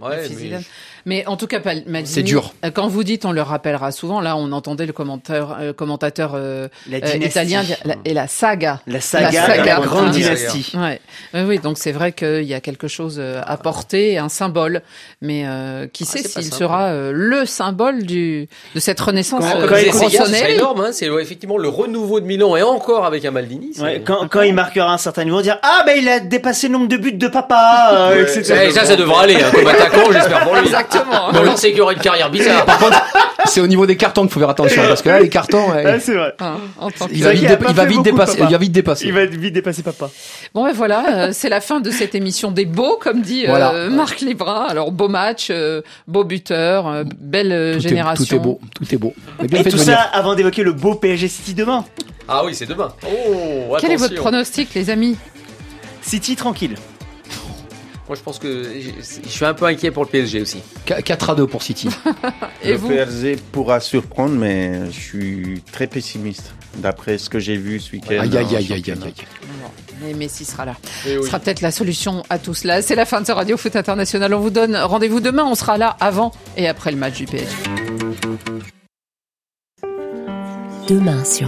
Ouais, mais Zidane. Mais en tout cas, Maldini, C'est dur. euh, Quand vous dites, on le rappellera souvent. Là, on entendait le commentateur, euh, commentateur euh, euh, italien la- et la saga. La saga, La saga, la grande dynastie. Ouais. Oui, oui, donc c'est vrai qu'il y a quelque chose euh, à porter, un symbole. Mais euh, qui sait c'est pas s'il sera euh, le symbole du de cette renaissance Quand- quand il Comme disait Segas, ce serait Rossoneri. énorme, hein, c'est effectivement le renouveau de Milan et encore avec un Maldini. c'est- Ouais, quand, quand il marquera un certain niveau, dire ah ben il a dépassé le nombre de buts de papa, euh, Ouais. etc. Eh, ça, ça devrait aller, hein, attaquant, j'espère pour lui. Exactement. Bon, on sait qu'il y aura une carrière bizarre. Par contre, c'est au niveau des cartons qu'il faut faire attention parce que là, les cartons, ouais, c'est vrai. Il C'est va vite, il va beaucoup, dépasser. Il va vite dépasser. Il va vite dépasser papa. Bon, ben voilà, euh, c'est la fin de cette émission des beaux, comme dit euh, Voilà. Marc Lebrun. Alors, beau match, euh, beau buteur, euh, belle est, génération. tout est beau, tout est beau. Mais bien Et fait tout ça avant d'évoquer le beau PSG City demain. Ah oui, c'est demain. Oh, Quel est votre pronostic, les amis? City tranquille. Moi, je pense que je suis un peu inquiet pour le PSG aussi. Qu- 4 à 2 pour City. Et le vous PSG pourra surprendre, mais je suis très pessimiste d'après ce que j'ai vu ce week-end. Aïe, aïe, aïe, aïe, aïe. Mais Messi sera là. Eh Ce oui. sera peut-être la solution à tout cela. C'est la fin de ce Radio Foot International. On vous donne rendez-vous demain. On sera là avant et après le match du PSG. Demain sur